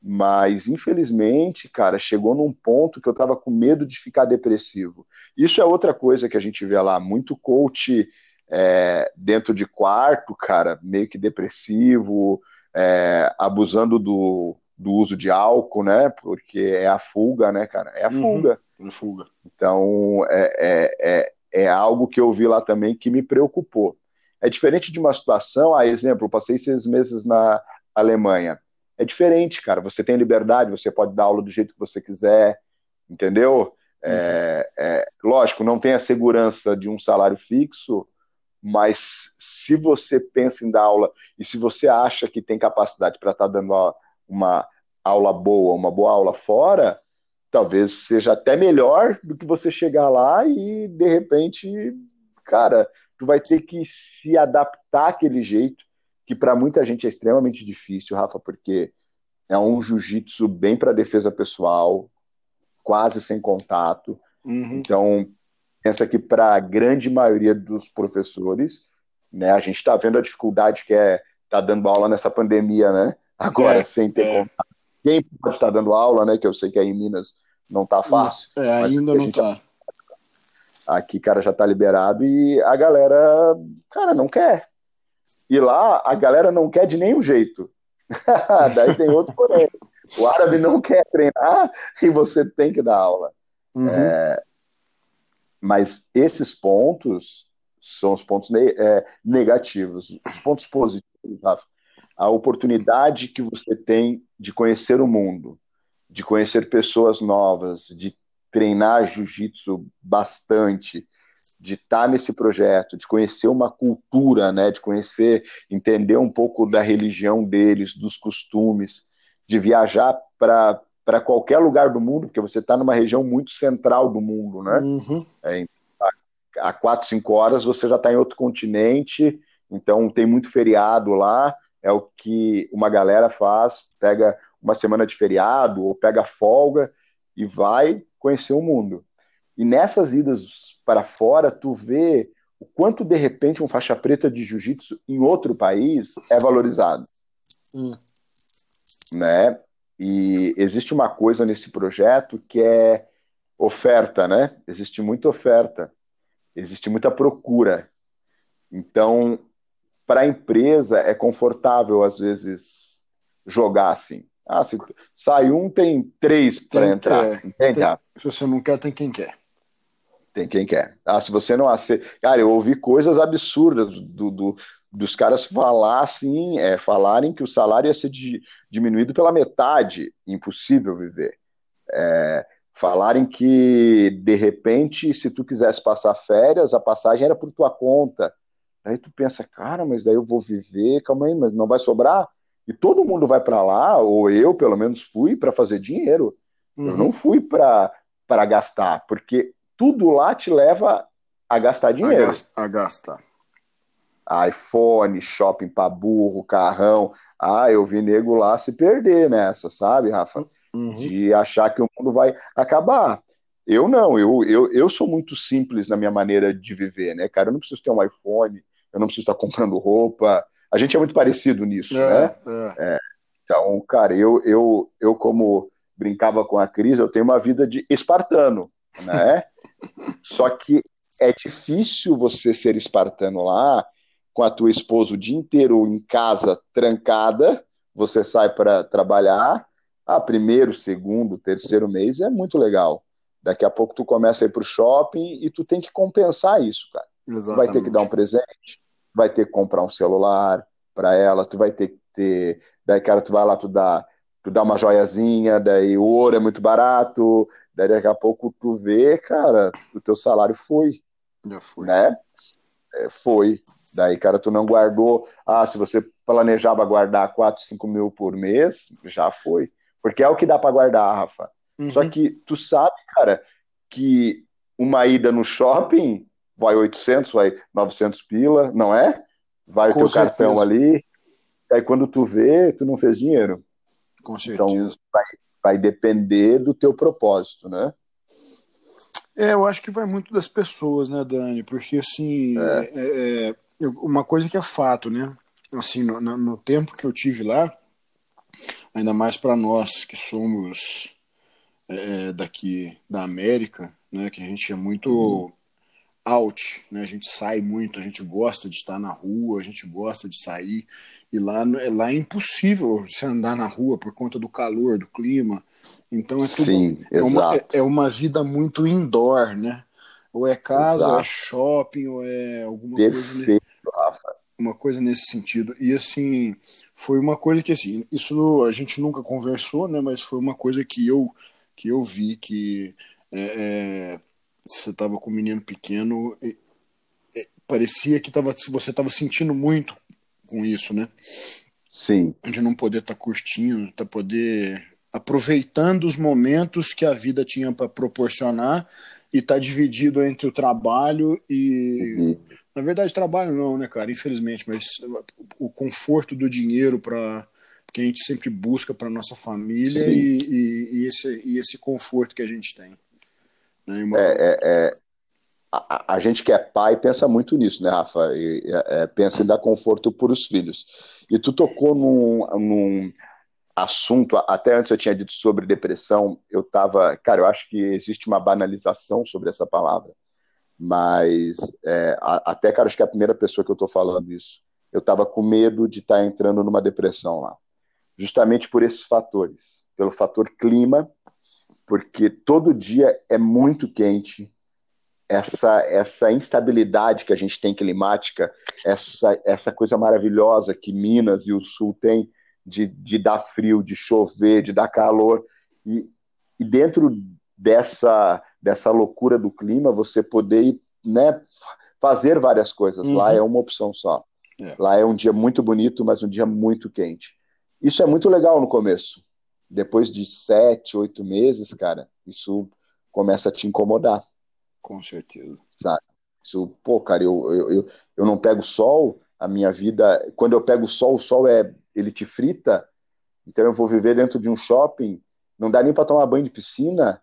[SPEAKER 2] Mas, infelizmente, cara, chegou num ponto que eu estava com medo de ficar depressivo. Isso é outra coisa que a gente vê lá. Muito coach é, dentro de quarto, cara, meio que depressivo, é, abusando do, do uso de álcool, né? Porque é a fuga, né, cara? É a uhum, fuga.
[SPEAKER 1] É fuga.
[SPEAKER 2] Então, é, é, é algo que eu vi lá também que me preocupou. É diferente de uma situação, a exemplo, eu passei seis meses na Alemanha. É diferente, cara. Você tem liberdade, você pode dar aula do jeito que você quiser, entendeu? É, é, lógico, não tem a segurança de um salário fixo, mas se você pensa em dar aula e se você acha que tem capacidade para estar tá dando uma, uma aula boa, uma boa aula fora, talvez seja até melhor do que você chegar lá e de repente, cara, tu vai ter que se adaptar àquele jeito, que para muita gente é extremamente difícil, Rafa, porque é um jiu-jitsu bem para defesa pessoal, quase sem contato.
[SPEAKER 1] Uhum.
[SPEAKER 2] Então, pensa que para a grande maioria dos professores, né, a gente está vendo a dificuldade que é estar tá dando aula nessa pandemia, né? Agora, é, sem ter é. contato. Quem pode estar dando aula, né? Que eu sei que aí em Minas não tá fácil.
[SPEAKER 1] É, ainda não tá.
[SPEAKER 2] Aqui, cara, já tá liberado e a galera, cara, não quer. E lá, a galera não quer de nenhum jeito. Daí tem outro porém. O árabe não quer treinar e você tem que dar aula.
[SPEAKER 1] Uhum. É,
[SPEAKER 2] mas esses pontos são os pontos é, negativos. Os pontos positivos, Rafa, a oportunidade que você tem de conhecer o mundo, de conhecer pessoas novas, de treinar jiu-jitsu bastante, de estar nesse projeto, de conhecer uma cultura, né, de conhecer, entender um pouco da religião deles, dos costumes, de viajar para para qualquer lugar do mundo, porque você está numa região muito central do mundo, né?
[SPEAKER 1] Uhum.
[SPEAKER 2] É, a quatro, cinco horas você já está em outro continente, então tem muito feriado lá, é o que uma galera faz, pega uma semana de feriado ou pega folga e vai conhecer o mundo. E nessas idas para fora, tu vê o quanto de repente um faixa preta de jiu-jitsu em outro país é valorizado.
[SPEAKER 1] Hum.
[SPEAKER 2] né? E existe uma coisa nesse projeto que é oferta, né? Existe muita oferta, existe muita procura. Então, para a empresa é confortável às vezes jogar assim. Ah, se sai um, tem três para entrar.
[SPEAKER 1] Tem, se você não quer, tem quem quer.
[SPEAKER 2] Tem quem quer. Ah, se você não aceita. Cara, eu ouvi coisas absurdas do, do dos caras falar assim, é, falarem que o salário ia ser de, diminuído pela metade, impossível viver. É, falarem que, de repente, se tu quisesse passar férias, a passagem era por tua conta. Aí tu pensa, cara, mas daí eu vou viver, calma aí, mas não vai sobrar? E todo mundo vai para lá, ou eu, pelo menos, fui para fazer dinheiro. Uhum. Eu não fui para gastar, porque tudo lá te leva a gastar dinheiro.
[SPEAKER 1] A, gastar
[SPEAKER 2] iPhone, shopping para burro, carrão. Ah, eu vi nego lá se perder nessa, sabe, Rafa? Uhum. De achar que o mundo vai acabar. Eu não, eu, eu, eu sou muito simples na minha maneira de viver, né, cara? Eu não preciso ter um iPhone, eu não preciso estar comprando roupa. A gente é muito parecido nisso, é, né? É. É. Então, cara, eu, eu, eu, como brincava com a Cris, eu tenho uma vida de espartano, né? Só que é difícil você ser espartano lá com a tua esposa o dia inteiro em casa trancada, você sai para trabalhar, ah, primeiro, segundo, terceiro mês é muito legal. Daqui a pouco tu começa a ir pro shopping e tu tem que compensar isso, cara. Exatamente. Vai ter que dar um presente, vai ter que comprar um celular para ela, tu vai ter que ter, daí cara, tu vai lá, tu dá, tu dá uma joiazinha, daí o ouro é muito barato, daí daqui a pouco tu vê, cara, o teu salário foi.
[SPEAKER 1] Já foi.
[SPEAKER 2] Né? É, foi. Daí, cara, tu não guardou. Ah, se você planejava guardar 4, 5 mil por mês, já foi. Porque é o que dá para guardar, Rafa. Uhum. Só que tu sabe, cara, que uma ida no shopping vai 800, vai 900 pila, não é? Vai Com o teu certeza. cartão ali. Aí quando tu vê, tu não fez dinheiro.
[SPEAKER 1] Com então, certeza.
[SPEAKER 2] Então vai, vai depender do teu propósito, né?
[SPEAKER 1] É, eu acho que vai muito das pessoas, né, Dani? Porque assim, é. É, é uma coisa que é fato, né? Assim, no, no tempo que eu tive lá, ainda mais para nós que somos é, daqui da América, né? Que a gente é muito out, né? A gente sai muito, a gente gosta de estar na rua, a gente gosta de sair. E lá, lá é impossível você andar na rua por conta do calor, do clima. Então é tudo Sim, é, uma, é, é uma vida muito indoor, né? Ou é casa, Exato. ou é shopping, ou é alguma
[SPEAKER 2] Perfeito,
[SPEAKER 1] coisa.
[SPEAKER 2] Rafa.
[SPEAKER 1] Uma coisa nesse sentido. E assim, foi uma coisa que assim, isso a gente nunca conversou, né? Mas foi uma coisa que eu que eu vi que é, é, você estava com um menino pequeno, é, parecia que tava, você estava sentindo muito com isso, né?
[SPEAKER 2] Sim.
[SPEAKER 1] De não poder estar tá curtindo, tá poder aproveitando os momentos que a vida tinha para proporcionar e tá dividido entre o trabalho e. Uhum. Na verdade, trabalho não, né, cara? Infelizmente, mas o conforto do dinheiro para que a gente sempre busca para nossa família e, e, e, esse, e esse conforto que a gente tem.
[SPEAKER 2] Né? Uma... É, é, é... A, a, gente que é pai pensa muito nisso, né, Rafa? E, é, é pensa em dar conforto para os filhos. E tu tocou num, num assunto, até antes eu tinha dito sobre depressão, eu estava, cara, eu acho que existe uma banalização sobre essa palavra, mas é, até, cara, acho que é a primeira pessoa que eu estou falando isso, eu estava com medo de estar tá entrando numa depressão lá, justamente por esses fatores, pelo fator clima, porque todo dia é muito quente, essa, essa instabilidade que a gente tem climática, essa, essa coisa maravilhosa que Minas e o Sul têm, de, de dar frio, de chover, de dar calor. E, e dentro dessa, dessa loucura do clima, você poder né, fazer várias coisas. Uhum. Lá é uma opção só. É. Lá é um dia muito bonito, mas um dia muito quente. Isso é muito legal no começo. Depois de sete, oito meses, cara, isso começa a te incomodar.
[SPEAKER 1] Com certeza.
[SPEAKER 2] Sabe? Isso, pô, cara, eu, eu, eu, eu não pego sol, a minha vida. Quando eu pego sol, o sol é ele te frita, então eu vou viver dentro de um shopping, não dá nem para tomar banho de piscina.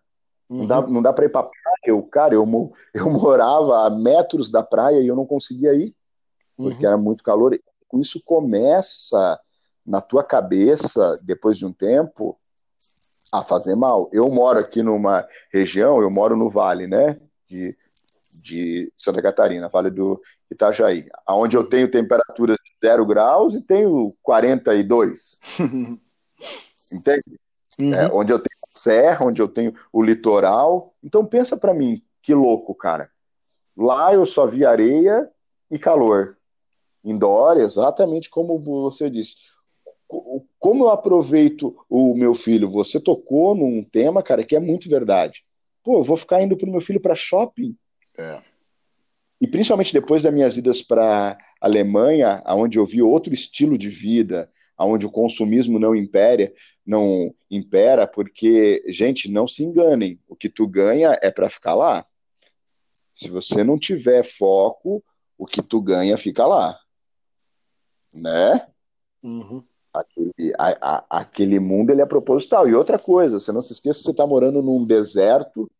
[SPEAKER 2] Não dá, não dá para ir para praia. Eu, cara, eu, eu morava a metros da praia e eu não conseguia ir, porque uhum. era muito calor. Isso começa na tua cabeça, depois de um tempo, a fazer mal. Eu moro aqui numa região, eu moro no Vale, né? De, de Santa Catarina, Vale do Itajaí, onde eu tenho temperaturas de 0 graus e tenho 42. Entende? Uhum. É, onde eu tenho serra, onde eu tenho o litoral. Então pensa para mim, que louco, cara. Lá eu só vi areia e calor. Indoor, exatamente como você disse. Como eu aproveito o meu filho? Você tocou num tema, cara, que é muito verdade. Pô, eu vou ficar indo pro meu filho para shopping. É. E principalmente depois das minhas idas para Alemanha, onde eu vi outro estilo de vida, onde o consumismo não impera, não impera, porque, gente, não se enganem, o que tu ganha é para ficar lá. Se você não tiver foco, o que tu ganha fica lá. Né? Uhum. Aquele, a, a, aquele mundo ele é proposital. E outra coisa, você não se esqueça que você está morando num deserto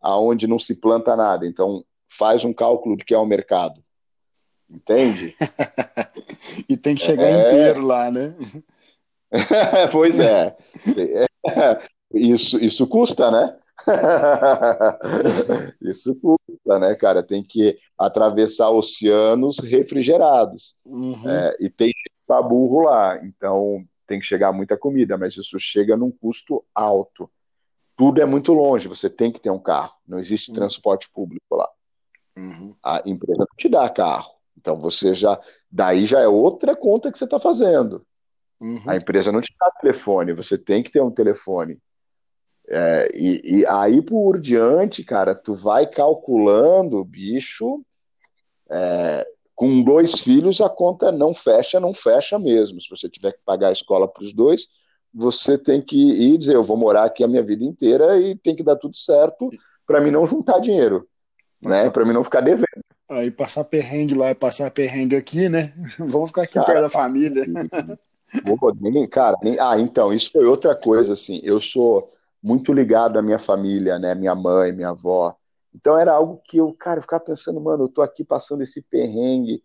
[SPEAKER 2] aonde não se planta nada. Então, faz um cálculo do que é o mercado. Entende?
[SPEAKER 1] e tem que chegar é... inteiro lá, né?
[SPEAKER 2] pois é. Isso, isso custa, né? Isso custa, né, cara? Tem que atravessar oceanos refrigerados. Uhum. É, e tem para burro lá. Então tem que chegar muita comida, mas isso chega num custo alto. Tudo é muito longe, você tem que ter um carro. Não existe uhum. transporte público lá. Uhum. A empresa não te dá carro. Então você já. Daí já é outra conta que você está fazendo. Uhum. A empresa não te dá telefone, você tem que ter um telefone. É, e, e, aí por diante, cara, tu vai calculando, bicho. É, com dois filhos, a conta não fecha, não fecha mesmo. Se você tiver que pagar a escola para os dois, você tem que ir dizer: eu vou morar aqui a minha vida inteira e tem que dar tudo certo para mim não juntar dinheiro, né? Para mim não ficar devendo.
[SPEAKER 1] Aí passar perrengue lá e passar perrengue aqui, né? Vamos ficar aqui cara, perto da família.
[SPEAKER 2] nem, cara, nem, ah, então, isso foi outra coisa, assim. Eu sou muito ligado à minha família, né? Minha mãe, minha avó. Então era algo que eu, cara, eu ficava pensando, mano, eu tô aqui passando esse perrengue.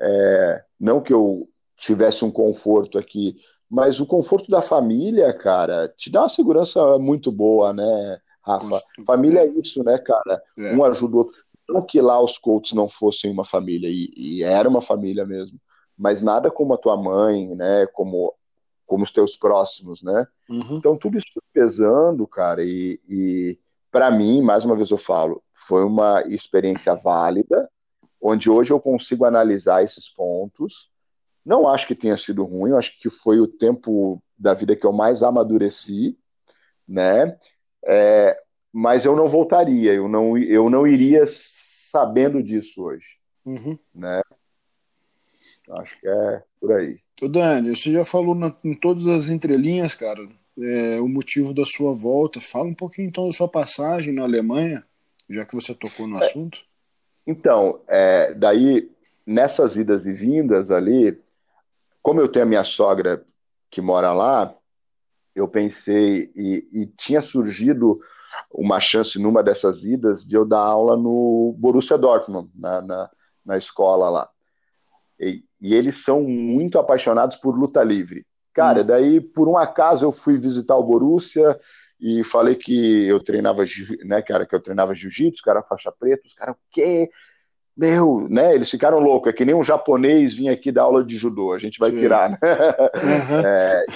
[SPEAKER 2] É, não que eu tivesse um conforto aqui, mas o conforto da família, cara, te dá uma segurança muito boa, né, Rafa? Família é isso, né, cara? É. Um ajuda o outro. Não que lá os coaches não fossem uma família, e, e, era uma família mesmo, mas nada como a tua mãe, né, como, como os teus próximos, né? Uhum. Então tudo isso pesando, cara, e, e para mim, mais uma vez eu falo, foi uma experiência válida, onde hoje eu consigo analisar esses pontos. Não acho que tenha sido ruim, eu acho que foi o tempo da vida que eu mais amadureci, né? É, mas eu não voltaria, eu não, eu não iria sabendo disso hoje, uhum. né? Acho que é por aí.
[SPEAKER 1] O Dani, você já falou na, em todas as entrelinhas, cara, é, o motivo da sua volta. Fala um pouquinho então da sua passagem na Alemanha já que você tocou no é, assunto?
[SPEAKER 2] Então, é, daí, nessas idas e vindas ali, como eu tenho a minha sogra que mora lá, eu pensei, e, e tinha surgido uma chance numa dessas idas de eu dar aula no Borussia Dortmund, na, na, na escola lá. E, e, eles são muito apaixonados por luta livre. Cara, hum. daí, por um acaso, eu fui visitar o Borussia, e falei que eu treinava, né, cara, que eu treinava jiu-jitsu, cara faixa preta, os caras, o quê? Meu, né, eles ficaram loucos, é que nem um japonês vinha aqui dar aula de judô, a gente vai Sim. pirar, né? Uhum. É,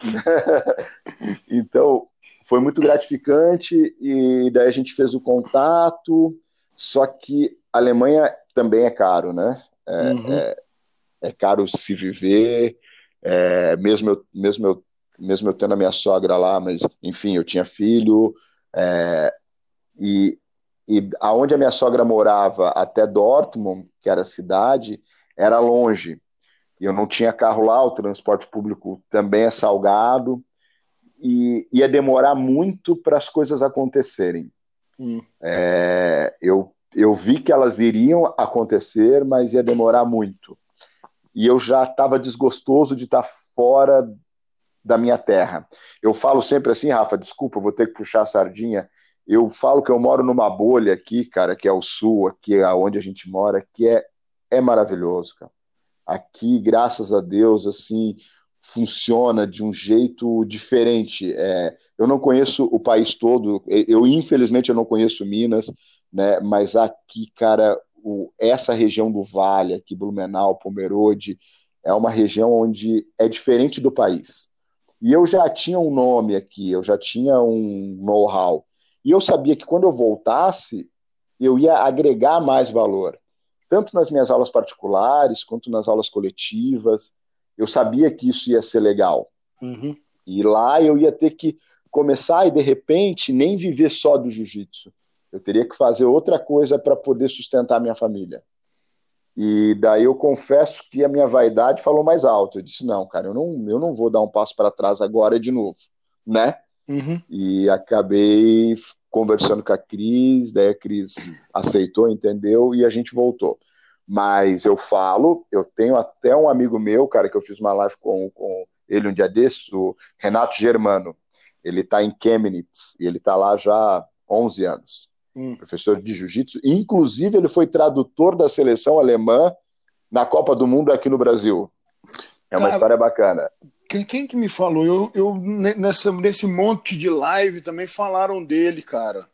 [SPEAKER 2] então, foi muito gratificante e daí a gente fez o contato, só que a Alemanha também é caro, né? É, uhum. é, é caro se viver, é, mesmo, eu, mesmo eu mesmo eu tendo a minha sogra lá, mas enfim, eu tinha filho, é, e, e aonde a minha sogra morava até Dortmund, que era a cidade, era longe. E eu não tinha carro lá, o transporte público também é salgado, e ia demorar muito para as coisas acontecerem. Hum. É, eu, eu vi que elas iriam acontecer, mas ia demorar muito. E eu já estava desgostoso de estar tá fora da minha terra. Eu falo sempre assim, Rafa, desculpa, vou ter que puxar a sardinha. Eu falo que eu moro numa bolha aqui, cara, que é o sul, aqui é onde a gente mora, que é, é maravilhoso, cara. Aqui, graças a Deus, assim, funciona de um jeito diferente. É, eu não conheço o país todo, eu infelizmente eu não conheço Minas, né? Mas aqui, cara, o, essa região do Vale, aqui Blumenau, Pomerode, é uma região onde é diferente do país. E eu já tinha um nome aqui, eu já tinha um know-how. E eu sabia que quando eu voltasse, eu ia agregar mais valor, tanto nas minhas aulas particulares quanto nas aulas coletivas. Eu sabia que isso ia ser legal. Uhum. E lá eu ia ter que começar e de repente nem viver só do jiu-jitsu. Eu teria que fazer outra coisa para poder sustentar minha família. E daí eu confesso que a minha vaidade falou mais alto. Eu disse: não, cara, eu não, eu não vou dar um passo para trás agora de novo, né? Uhum. E acabei conversando com a Cris, daí a Cris aceitou, entendeu, e a gente voltou. Mas eu falo, eu tenho até um amigo meu, cara, que eu fiz uma live com, com ele um dia desses, o Renato Germano. Ele está em Chemnitz e ele está lá já há 11 anos. Hum. Professor de jiu-jitsu. Inclusive, ele foi tradutor da seleção alemã na Copa do Mundo aqui no Brasil. É uma Cara, história bacana.
[SPEAKER 1] Quem, quem que me falou? Eu, eu nessa, nesse monte de live também falaram dele, cara.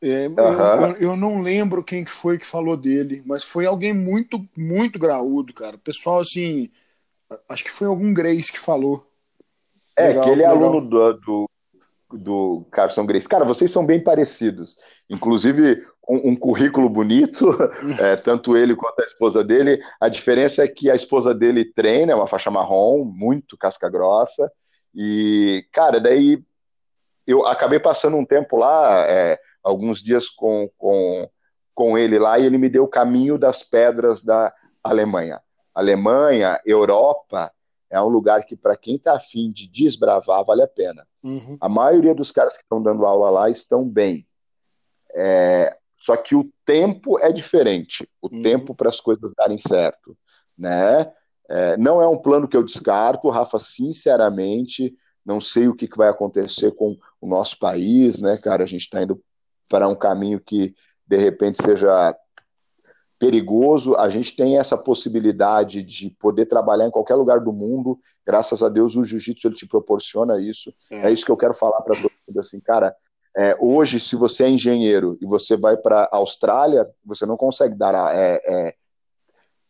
[SPEAKER 1] É, uhum. eu, eu, não lembro quem que foi que falou dele, mas foi alguém muito, muito graúdo, cara. O pessoal, assim, acho que foi algum Grace que falou.
[SPEAKER 2] É, legal, que ele é legal. aluno do, do, do Carson Grace. Cara, vocês são bem parecidos. Inclusive, um, um currículo bonito, é, tanto ele quanto a esposa dele. A diferença é que a esposa dele treina, é uma faixa marrom, muito casca grossa. E, cara, daí eu acabei passando um tempo lá, é, alguns dias com, com, com ele lá, e ele me deu o caminho das pedras da Alemanha. Alemanha, Europa, é um lugar que, para quem está afim de desbravar, vale a pena. Uhum. A maioria dos caras que estão dando aula lá estão bem. É, só que o tempo é diferente, o uhum. tempo para as coisas darem certo, né? É, não é um plano que eu descarto, Rafa, sinceramente, não sei o que, que vai acontecer com o nosso país, né, cara? A gente está indo para um caminho que, de repente, seja perigoso. A gente tem essa possibilidade de poder trabalhar em qualquer lugar do mundo. Graças a Deus, o jiu-jitsu ele te proporciona isso. É, é isso que eu quero falar para todo mundo, assim, cara é, hoje, se você é engenheiro e você vai para a Austrália, você não consegue dar é, é,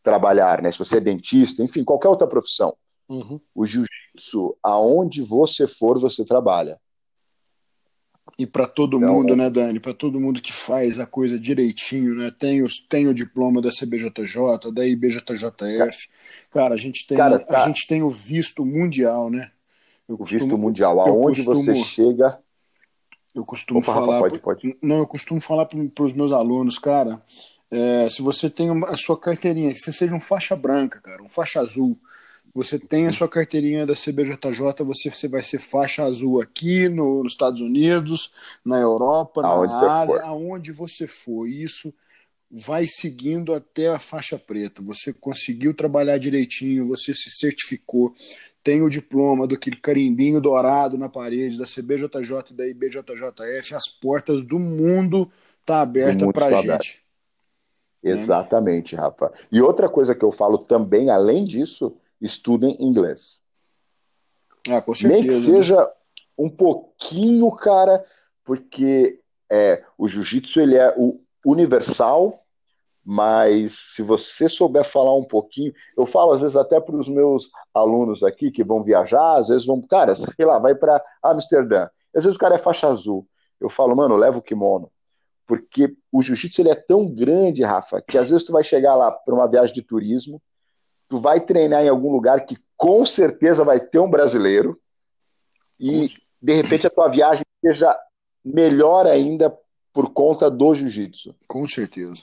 [SPEAKER 2] trabalhar, né? Se você é dentista, enfim, qualquer outra profissão. Uhum. O jiu-jitsu, aonde você for, você trabalha.
[SPEAKER 1] E para todo então, mundo, né, Dani? Para todo mundo que faz a coisa direitinho, né? Tem, os, tem o diploma da CBJJ, da IBJJF. Cara, a gente tem, cara, tá. a gente tem o visto mundial, né?
[SPEAKER 2] Eu o costumo, visto mundial, aonde costumo, você chega,
[SPEAKER 1] eu costumo Opa, falar. Pode, pode. Não, eu costumo falar para os meus alunos, cara. É, se você tem a sua carteirinha, que você seja um faixa branca, cara, um faixa azul, você tem a sua carteirinha da CBJJ, você, você vai ser faixa azul aqui no, nos Estados Unidos, na Europa, aonde na Ásia, aonde você for. Isso vai seguindo até a faixa preta. Você conseguiu trabalhar direitinho, você se certificou, tem o diploma do aquele carimbinho dourado na parede da CBJJ e da IBJJF, as portas do mundo tá aberta para a gente.
[SPEAKER 2] Exatamente, né? Rafa. E outra coisa que eu falo também, além disso, estudem inglês.
[SPEAKER 1] Ah, com certeza.
[SPEAKER 2] Nem que né? seja um pouquinho, cara, porque é, o jiu-jitsu ele é o universal mas se você souber falar um pouquinho, eu falo às vezes até para os meus alunos aqui que vão viajar, às vezes vão, cara, sei lá, vai para Amsterdã. Às vezes o cara é faixa azul. Eu falo, mano, leva o kimono. Porque o jiu-jitsu ele é tão grande, Rafa, que às vezes tu vai chegar lá para uma viagem de turismo, tu vai treinar em algum lugar que com certeza vai ter um brasileiro e de repente a tua viagem seja melhor ainda por conta do jiu-jitsu.
[SPEAKER 1] Com certeza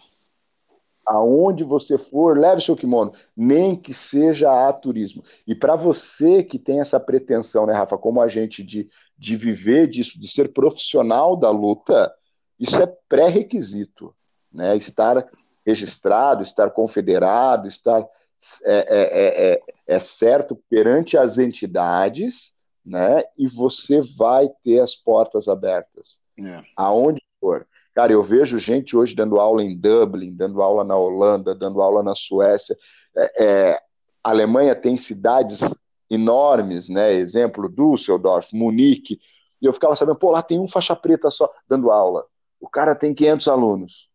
[SPEAKER 2] aonde você for, leve seu kimono, nem que seja a turismo. E para você que tem essa pretensão, né, Rafa, como a gente de, de viver disso, de ser profissional da luta, isso é pré-requisito, né? Estar registrado, estar confederado, estar é, é, é, é, é certo perante as entidades, né? E você vai ter as portas abertas, é. aonde for. Cara, eu vejo gente hoje dando aula em Dublin, dando aula na Holanda, dando aula na Suécia. É, é, a Alemanha tem cidades enormes, né? Exemplo, Düsseldorf, Munique. E eu ficava sabendo, pô, lá tem um faixa preta só dando aula. O cara tem 500 alunos.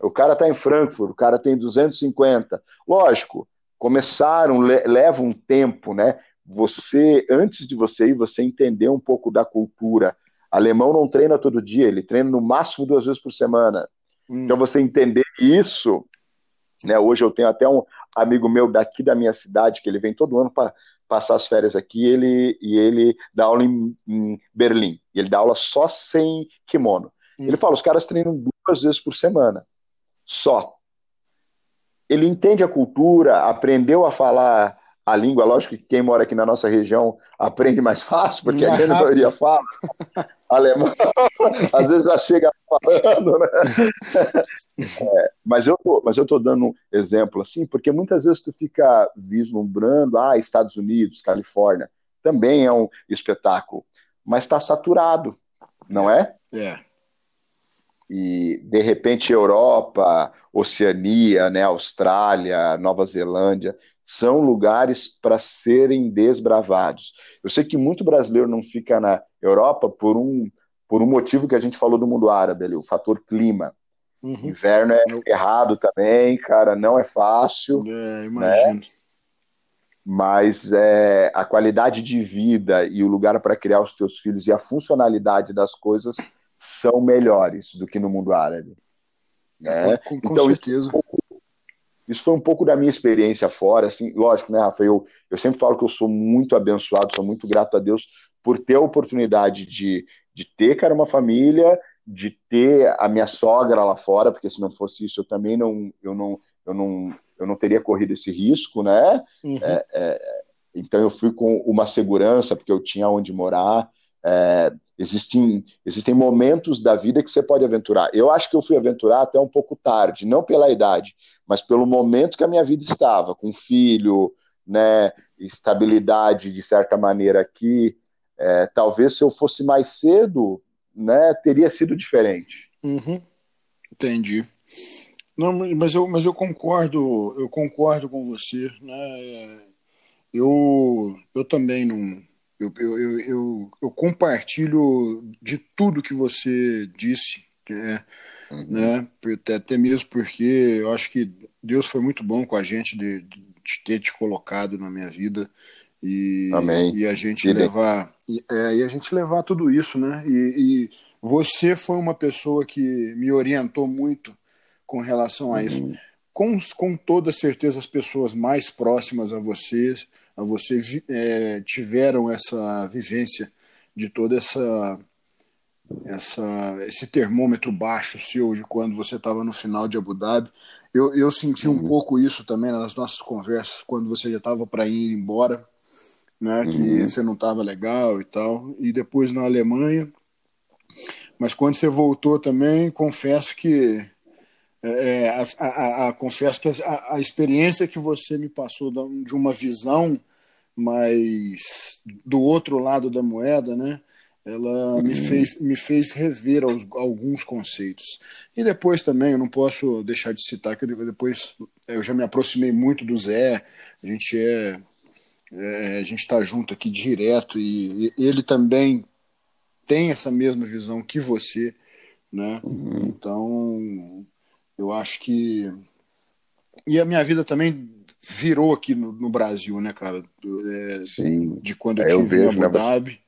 [SPEAKER 2] O cara está em Frankfurt, o cara tem 250. Lógico, começaram, leva um tempo, né? Você, antes de você ir, você entender um pouco da cultura. Alemão não treina todo dia, ele treina no máximo duas vezes por semana. Hum. Então você entender isso, né? Hoje eu tenho até um amigo meu daqui da minha cidade que ele vem todo ano para passar as férias aqui, ele e ele dá aula em, em Berlim. E ele dá aula só sem kimono. Hum. Ele fala, os caras treinam duas vezes por semana, só ele entende a cultura, aprendeu a falar a língua. Lógico que quem mora aqui na nossa região aprende mais fácil, porque a grande maioria fala alemão. Às vezes já chega falando, né? É, mas eu tô, mas eu tô dando um exemplo assim, porque muitas vezes tu fica vislumbrando, ah, Estados Unidos, Califórnia, também é um espetáculo, mas está saturado, não é?
[SPEAKER 1] É
[SPEAKER 2] e de repente Europa, Oceania, né, Austrália, Nova Zelândia, são lugares para serem desbravados. Eu sei que muito brasileiro não fica na Europa por um, por um motivo que a gente falou do mundo árabe ali, o fator clima. Uhum. Inverno é errado também, cara, não é fácil.
[SPEAKER 1] É, imagino. Né?
[SPEAKER 2] Mas é, a qualidade de vida e o lugar para criar os teus filhos e a funcionalidade das coisas são melhores do que no mundo árabe. Né?
[SPEAKER 1] Com, com então, certeza. Isso,
[SPEAKER 2] isso, foi um pouco da minha experiência fora. Assim, lógico, né, Rafa? Eu, eu sempre falo que eu sou muito abençoado, sou muito grato a Deus por ter a oportunidade de, de ter, cara, uma família, de ter a minha sogra lá fora, porque se não fosse isso, eu também não, eu não, eu não, eu não teria corrido esse risco, né? Uhum. É, é, então eu fui com uma segurança, porque eu tinha onde morar. É, Existem, existem momentos da vida que você pode aventurar. Eu acho que eu fui aventurar até um pouco tarde, não pela idade, mas pelo momento que a minha vida estava, com filho, né, estabilidade de certa maneira aqui. É, talvez se eu fosse mais cedo, né, teria sido diferente.
[SPEAKER 1] Uhum. Entendi. Não, mas eu, mas eu concordo, eu concordo com você, né? Eu, eu também não, eu, eu, eu, eu, compartilho de tudo que você disse, né? Uhum. né? Até, até mesmo porque eu acho que Deus foi muito bom com a gente de, de ter te colocado na minha vida e,
[SPEAKER 2] Amém.
[SPEAKER 1] e a gente levar e, é, e a gente levar tudo isso, né? E, e, você foi uma pessoa que me orientou muito com relação a isso. Uhum. Com, com toda certeza, as pessoas mais próximas a vocês a você é, tiveram essa vivência de toda essa, essa esse termômetro baixo seu de quando você estava no final de Abu Dhabi. Eu, eu senti um uhum. pouco isso também nas nossas conversas, quando você já estava para ir embora, né, que uhum. você não estava legal e tal. E depois na Alemanha. Mas quando você voltou também, confesso que é, é a, a, a, confesso que a, a, experiência que você me passou de uma visão mas do outro lado da moeda, né? Ela uhum. me, fez, me fez rever os, alguns conceitos. E depois também, eu não posso deixar de citar que eu, depois eu já me aproximei muito do Zé, a gente é, é a gente está junto aqui direto e, e, ele também tem essa mesma visão que você, né? Uhum. Então, eu acho que e a minha vida também virou aqui no, no Brasil, né, cara?
[SPEAKER 2] É, Sim.
[SPEAKER 1] De quando eu é, tive em Abu né? Dhabi.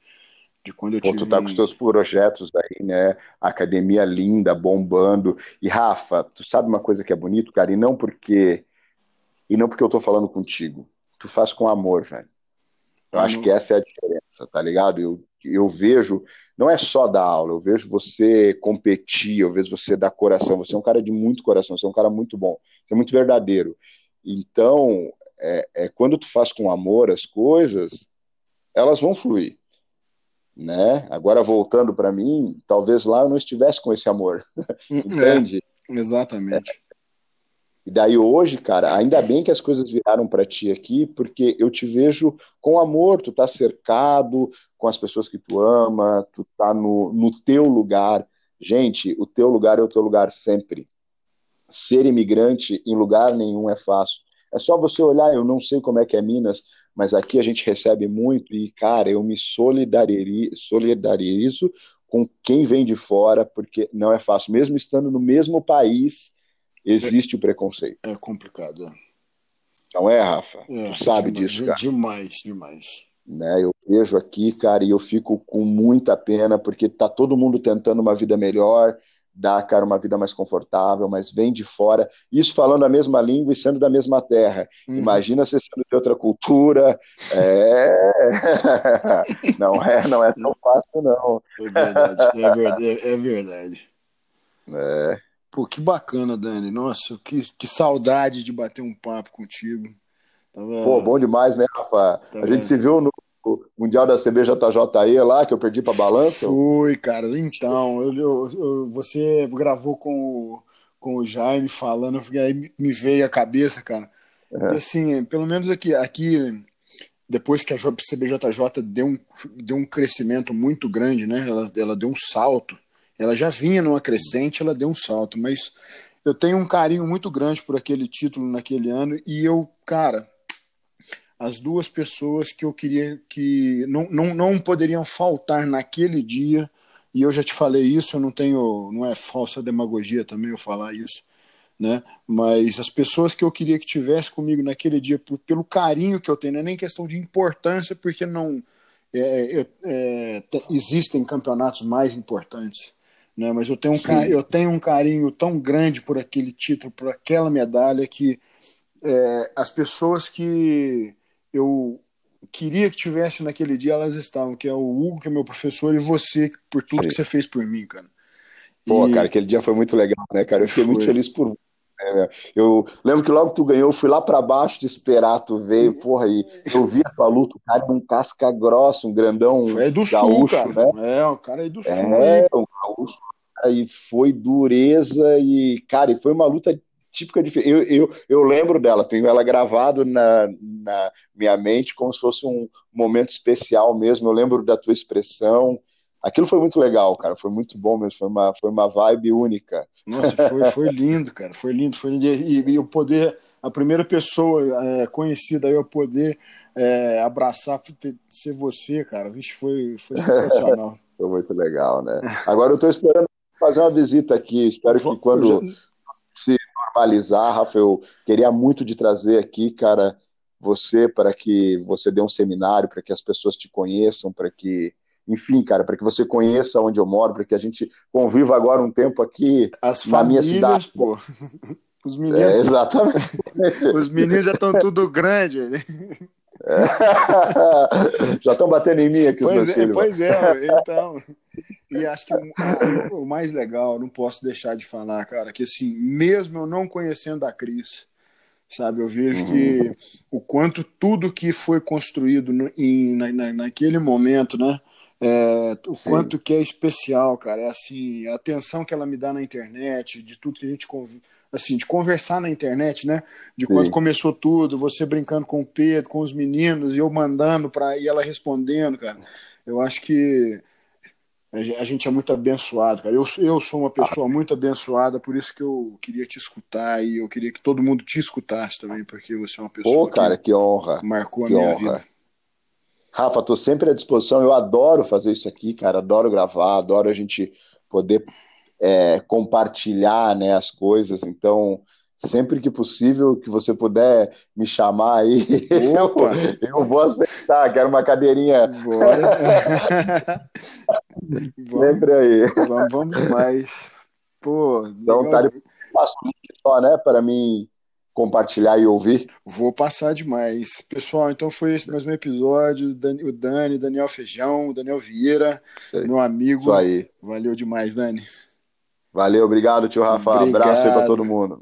[SPEAKER 1] De quando eu
[SPEAKER 2] Pô, tive... Tu tá com os teus projetos aí, né? Academia linda, bombando. E Rafa, tu sabe uma coisa que é bonito, cara? E não porque e não porque eu tô falando contigo. Tu faz com amor, velho. Eu ah, acho não... que essa é a diferença, tá ligado? Eu, eu vejo, não é só dar aula, eu vejo você competir, eu vejo você dar coração. Você é um cara de muito coração, você é um cara muito bom, você é muito verdadeiro. Então, é, é, quando tu faz com amor as coisas, elas vão fluir. Né? Agora, voltando para mim, talvez lá eu não estivesse com esse amor. Entende?
[SPEAKER 1] É, exatamente.
[SPEAKER 2] E daí hoje, cara, ainda bem que as coisas viraram para ti aqui, porque eu te vejo com amor, tu tá cercado com as pessoas que tu ama, tu tá no, no teu lugar. Gente, o teu lugar é o teu lugar sempre ser imigrante em lugar nenhum é fácil. É só você olhar, eu não sei como é que é Minas, mas aqui a gente recebe muito e, cara, eu me solidarizo com quem vem de fora, porque não é fácil. Mesmo estando no mesmo país, existe é, o preconceito.
[SPEAKER 1] É complicado. É.
[SPEAKER 2] Não é, Rafa? É, tu sabe
[SPEAKER 1] demais,
[SPEAKER 2] disso, cara.
[SPEAKER 1] Demais, demais.
[SPEAKER 2] Né, eu vejo aqui, cara, e eu fico com muita pena, porque tá todo mundo tentando uma vida melhor, dar, cara, uma vida mais confortável, mas vem de fora, isso falando a mesma língua e sendo da mesma terra. Uhum. Imagina você sendo de outra cultura. É... não é, não é tão fácil, não.
[SPEAKER 1] É verdade, é verdade. É verdade.
[SPEAKER 2] É.
[SPEAKER 1] Pô, que bacana, Dani. Nossa, que, que saudade de bater um papo contigo.
[SPEAKER 2] Tava... Pô, bom demais, né, Rafa? Tava... A gente se viu no Mundial da CBJJE lá, que eu perdi para balança?
[SPEAKER 1] Fui, cara. Então, eu, eu, eu, você gravou com o, com o Jaime falando, aí me veio a cabeça, cara. É. E assim, pelo menos aqui, aqui depois que a CBJJ deu um, deu um crescimento muito grande, né? Ela, ela deu um salto. Ela já vinha numa crescente, ela deu um salto, mas eu tenho um carinho muito grande por aquele título naquele ano e eu, cara, as duas pessoas que eu queria que não, não, não poderiam faltar naquele dia, e eu já te falei isso, eu não tenho, não é falsa demagogia também eu falar isso, né? Mas as pessoas que eu queria que tivesse comigo naquele dia, por, pelo carinho que eu tenho, não é nem questão de importância, porque não é, é, é existem campeonatos mais importantes, né? Mas eu tenho, um, eu tenho um carinho tão grande por aquele título, por aquela medalha que é, as pessoas que eu queria que tivesse naquele dia, elas estavam, que é o Hugo, que é meu professor, e você, por tudo Sim. que você fez por mim, cara.
[SPEAKER 2] Pô, e... cara, aquele dia foi muito legal, né, cara? Eu fiquei foi. muito feliz por né, eu lembro que logo que tu ganhou, eu fui lá para baixo de esperar, tu veio, porra, e eu vi a tua luta, o cara é um casca grossa, um grandão
[SPEAKER 1] é do gaúcho, sul, cara. né? É, o cara é do sul.
[SPEAKER 2] É, um gaúcho, e foi dureza e, cara, e foi uma luta típica de. Eu, eu, eu lembro dela, tenho ela gravado na, na minha mente como se fosse um momento especial mesmo. Eu lembro da tua expressão. Aquilo foi muito legal, cara. Foi muito bom mesmo. Foi uma, foi uma vibe única.
[SPEAKER 1] Nossa, foi, foi lindo, cara. Foi lindo. Foi lindo. E, e eu poder, a primeira pessoa é, conhecida aí, eu poder é, abraçar, ser você, cara. Vixe, foi, foi sensacional.
[SPEAKER 2] foi muito legal, né? Agora eu estou esperando fazer uma visita aqui. Espero que quando se normalizar, Rafa, eu queria muito de trazer aqui, cara, você para que você dê um seminário, para que as pessoas te conheçam, para que, enfim, cara, para que você conheça onde eu moro, para que a gente conviva agora um tempo aqui
[SPEAKER 1] as na famílias, minha cidade. Pô. Os meninos, é,
[SPEAKER 2] exatamente.
[SPEAKER 1] Os meninos já estão tudo grande.
[SPEAKER 2] Já estão batendo em mim aqui
[SPEAKER 1] pois
[SPEAKER 2] os meus
[SPEAKER 1] é,
[SPEAKER 2] filhos.
[SPEAKER 1] Pois é, então. E acho que o, o, mais legal, não posso deixar de falar, cara, que assim, mesmo eu não conhecendo a Cris, sabe, eu vejo uhum. que o quanto tudo que foi construído no, em, na, naquele momento, né, é, o Sim. quanto que é especial, cara, é assim, a atenção que ela me dá na internet, de tudo que a gente convive assim, de conversar na internet, né? De Sim. quando começou tudo, você brincando com o Pedro, com os meninos, e eu mandando para e ela respondendo, cara. Eu acho que a gente é muito abençoado, cara. Eu, eu sou uma pessoa muito abençoada, por isso que eu queria te escutar e eu queria que todo mundo te escutasse também, porque você é uma pessoa
[SPEAKER 2] Pô, cara, que, que honra.
[SPEAKER 1] marcou
[SPEAKER 2] que
[SPEAKER 1] a minha
[SPEAKER 2] honra.
[SPEAKER 1] vida.
[SPEAKER 2] Rafa, tô sempre à disposição. Eu adoro fazer isso aqui, cara. Adoro gravar, adoro a gente poder é, compartilhar né, as coisas. Então, sempre que possível que você puder me chamar aí, eu, eu, vou aceitar. Quero uma cadeirinha. sempre aí.
[SPEAKER 1] Vamos, vamos demais. Pô,
[SPEAKER 2] então, tá, passo o link só, né, para mim compartilhar e ouvir.
[SPEAKER 1] Vou passar demais. Pessoal, então foi esse mais um episódio. O Dani, Daniel Feijão, Daniel Vieira, meu amigo.
[SPEAKER 2] Isso aí.
[SPEAKER 1] Valeu demais, Dani.
[SPEAKER 2] Valeu, obrigado, tio Rafa. Obrigado. Abraço aí pra todo mundo.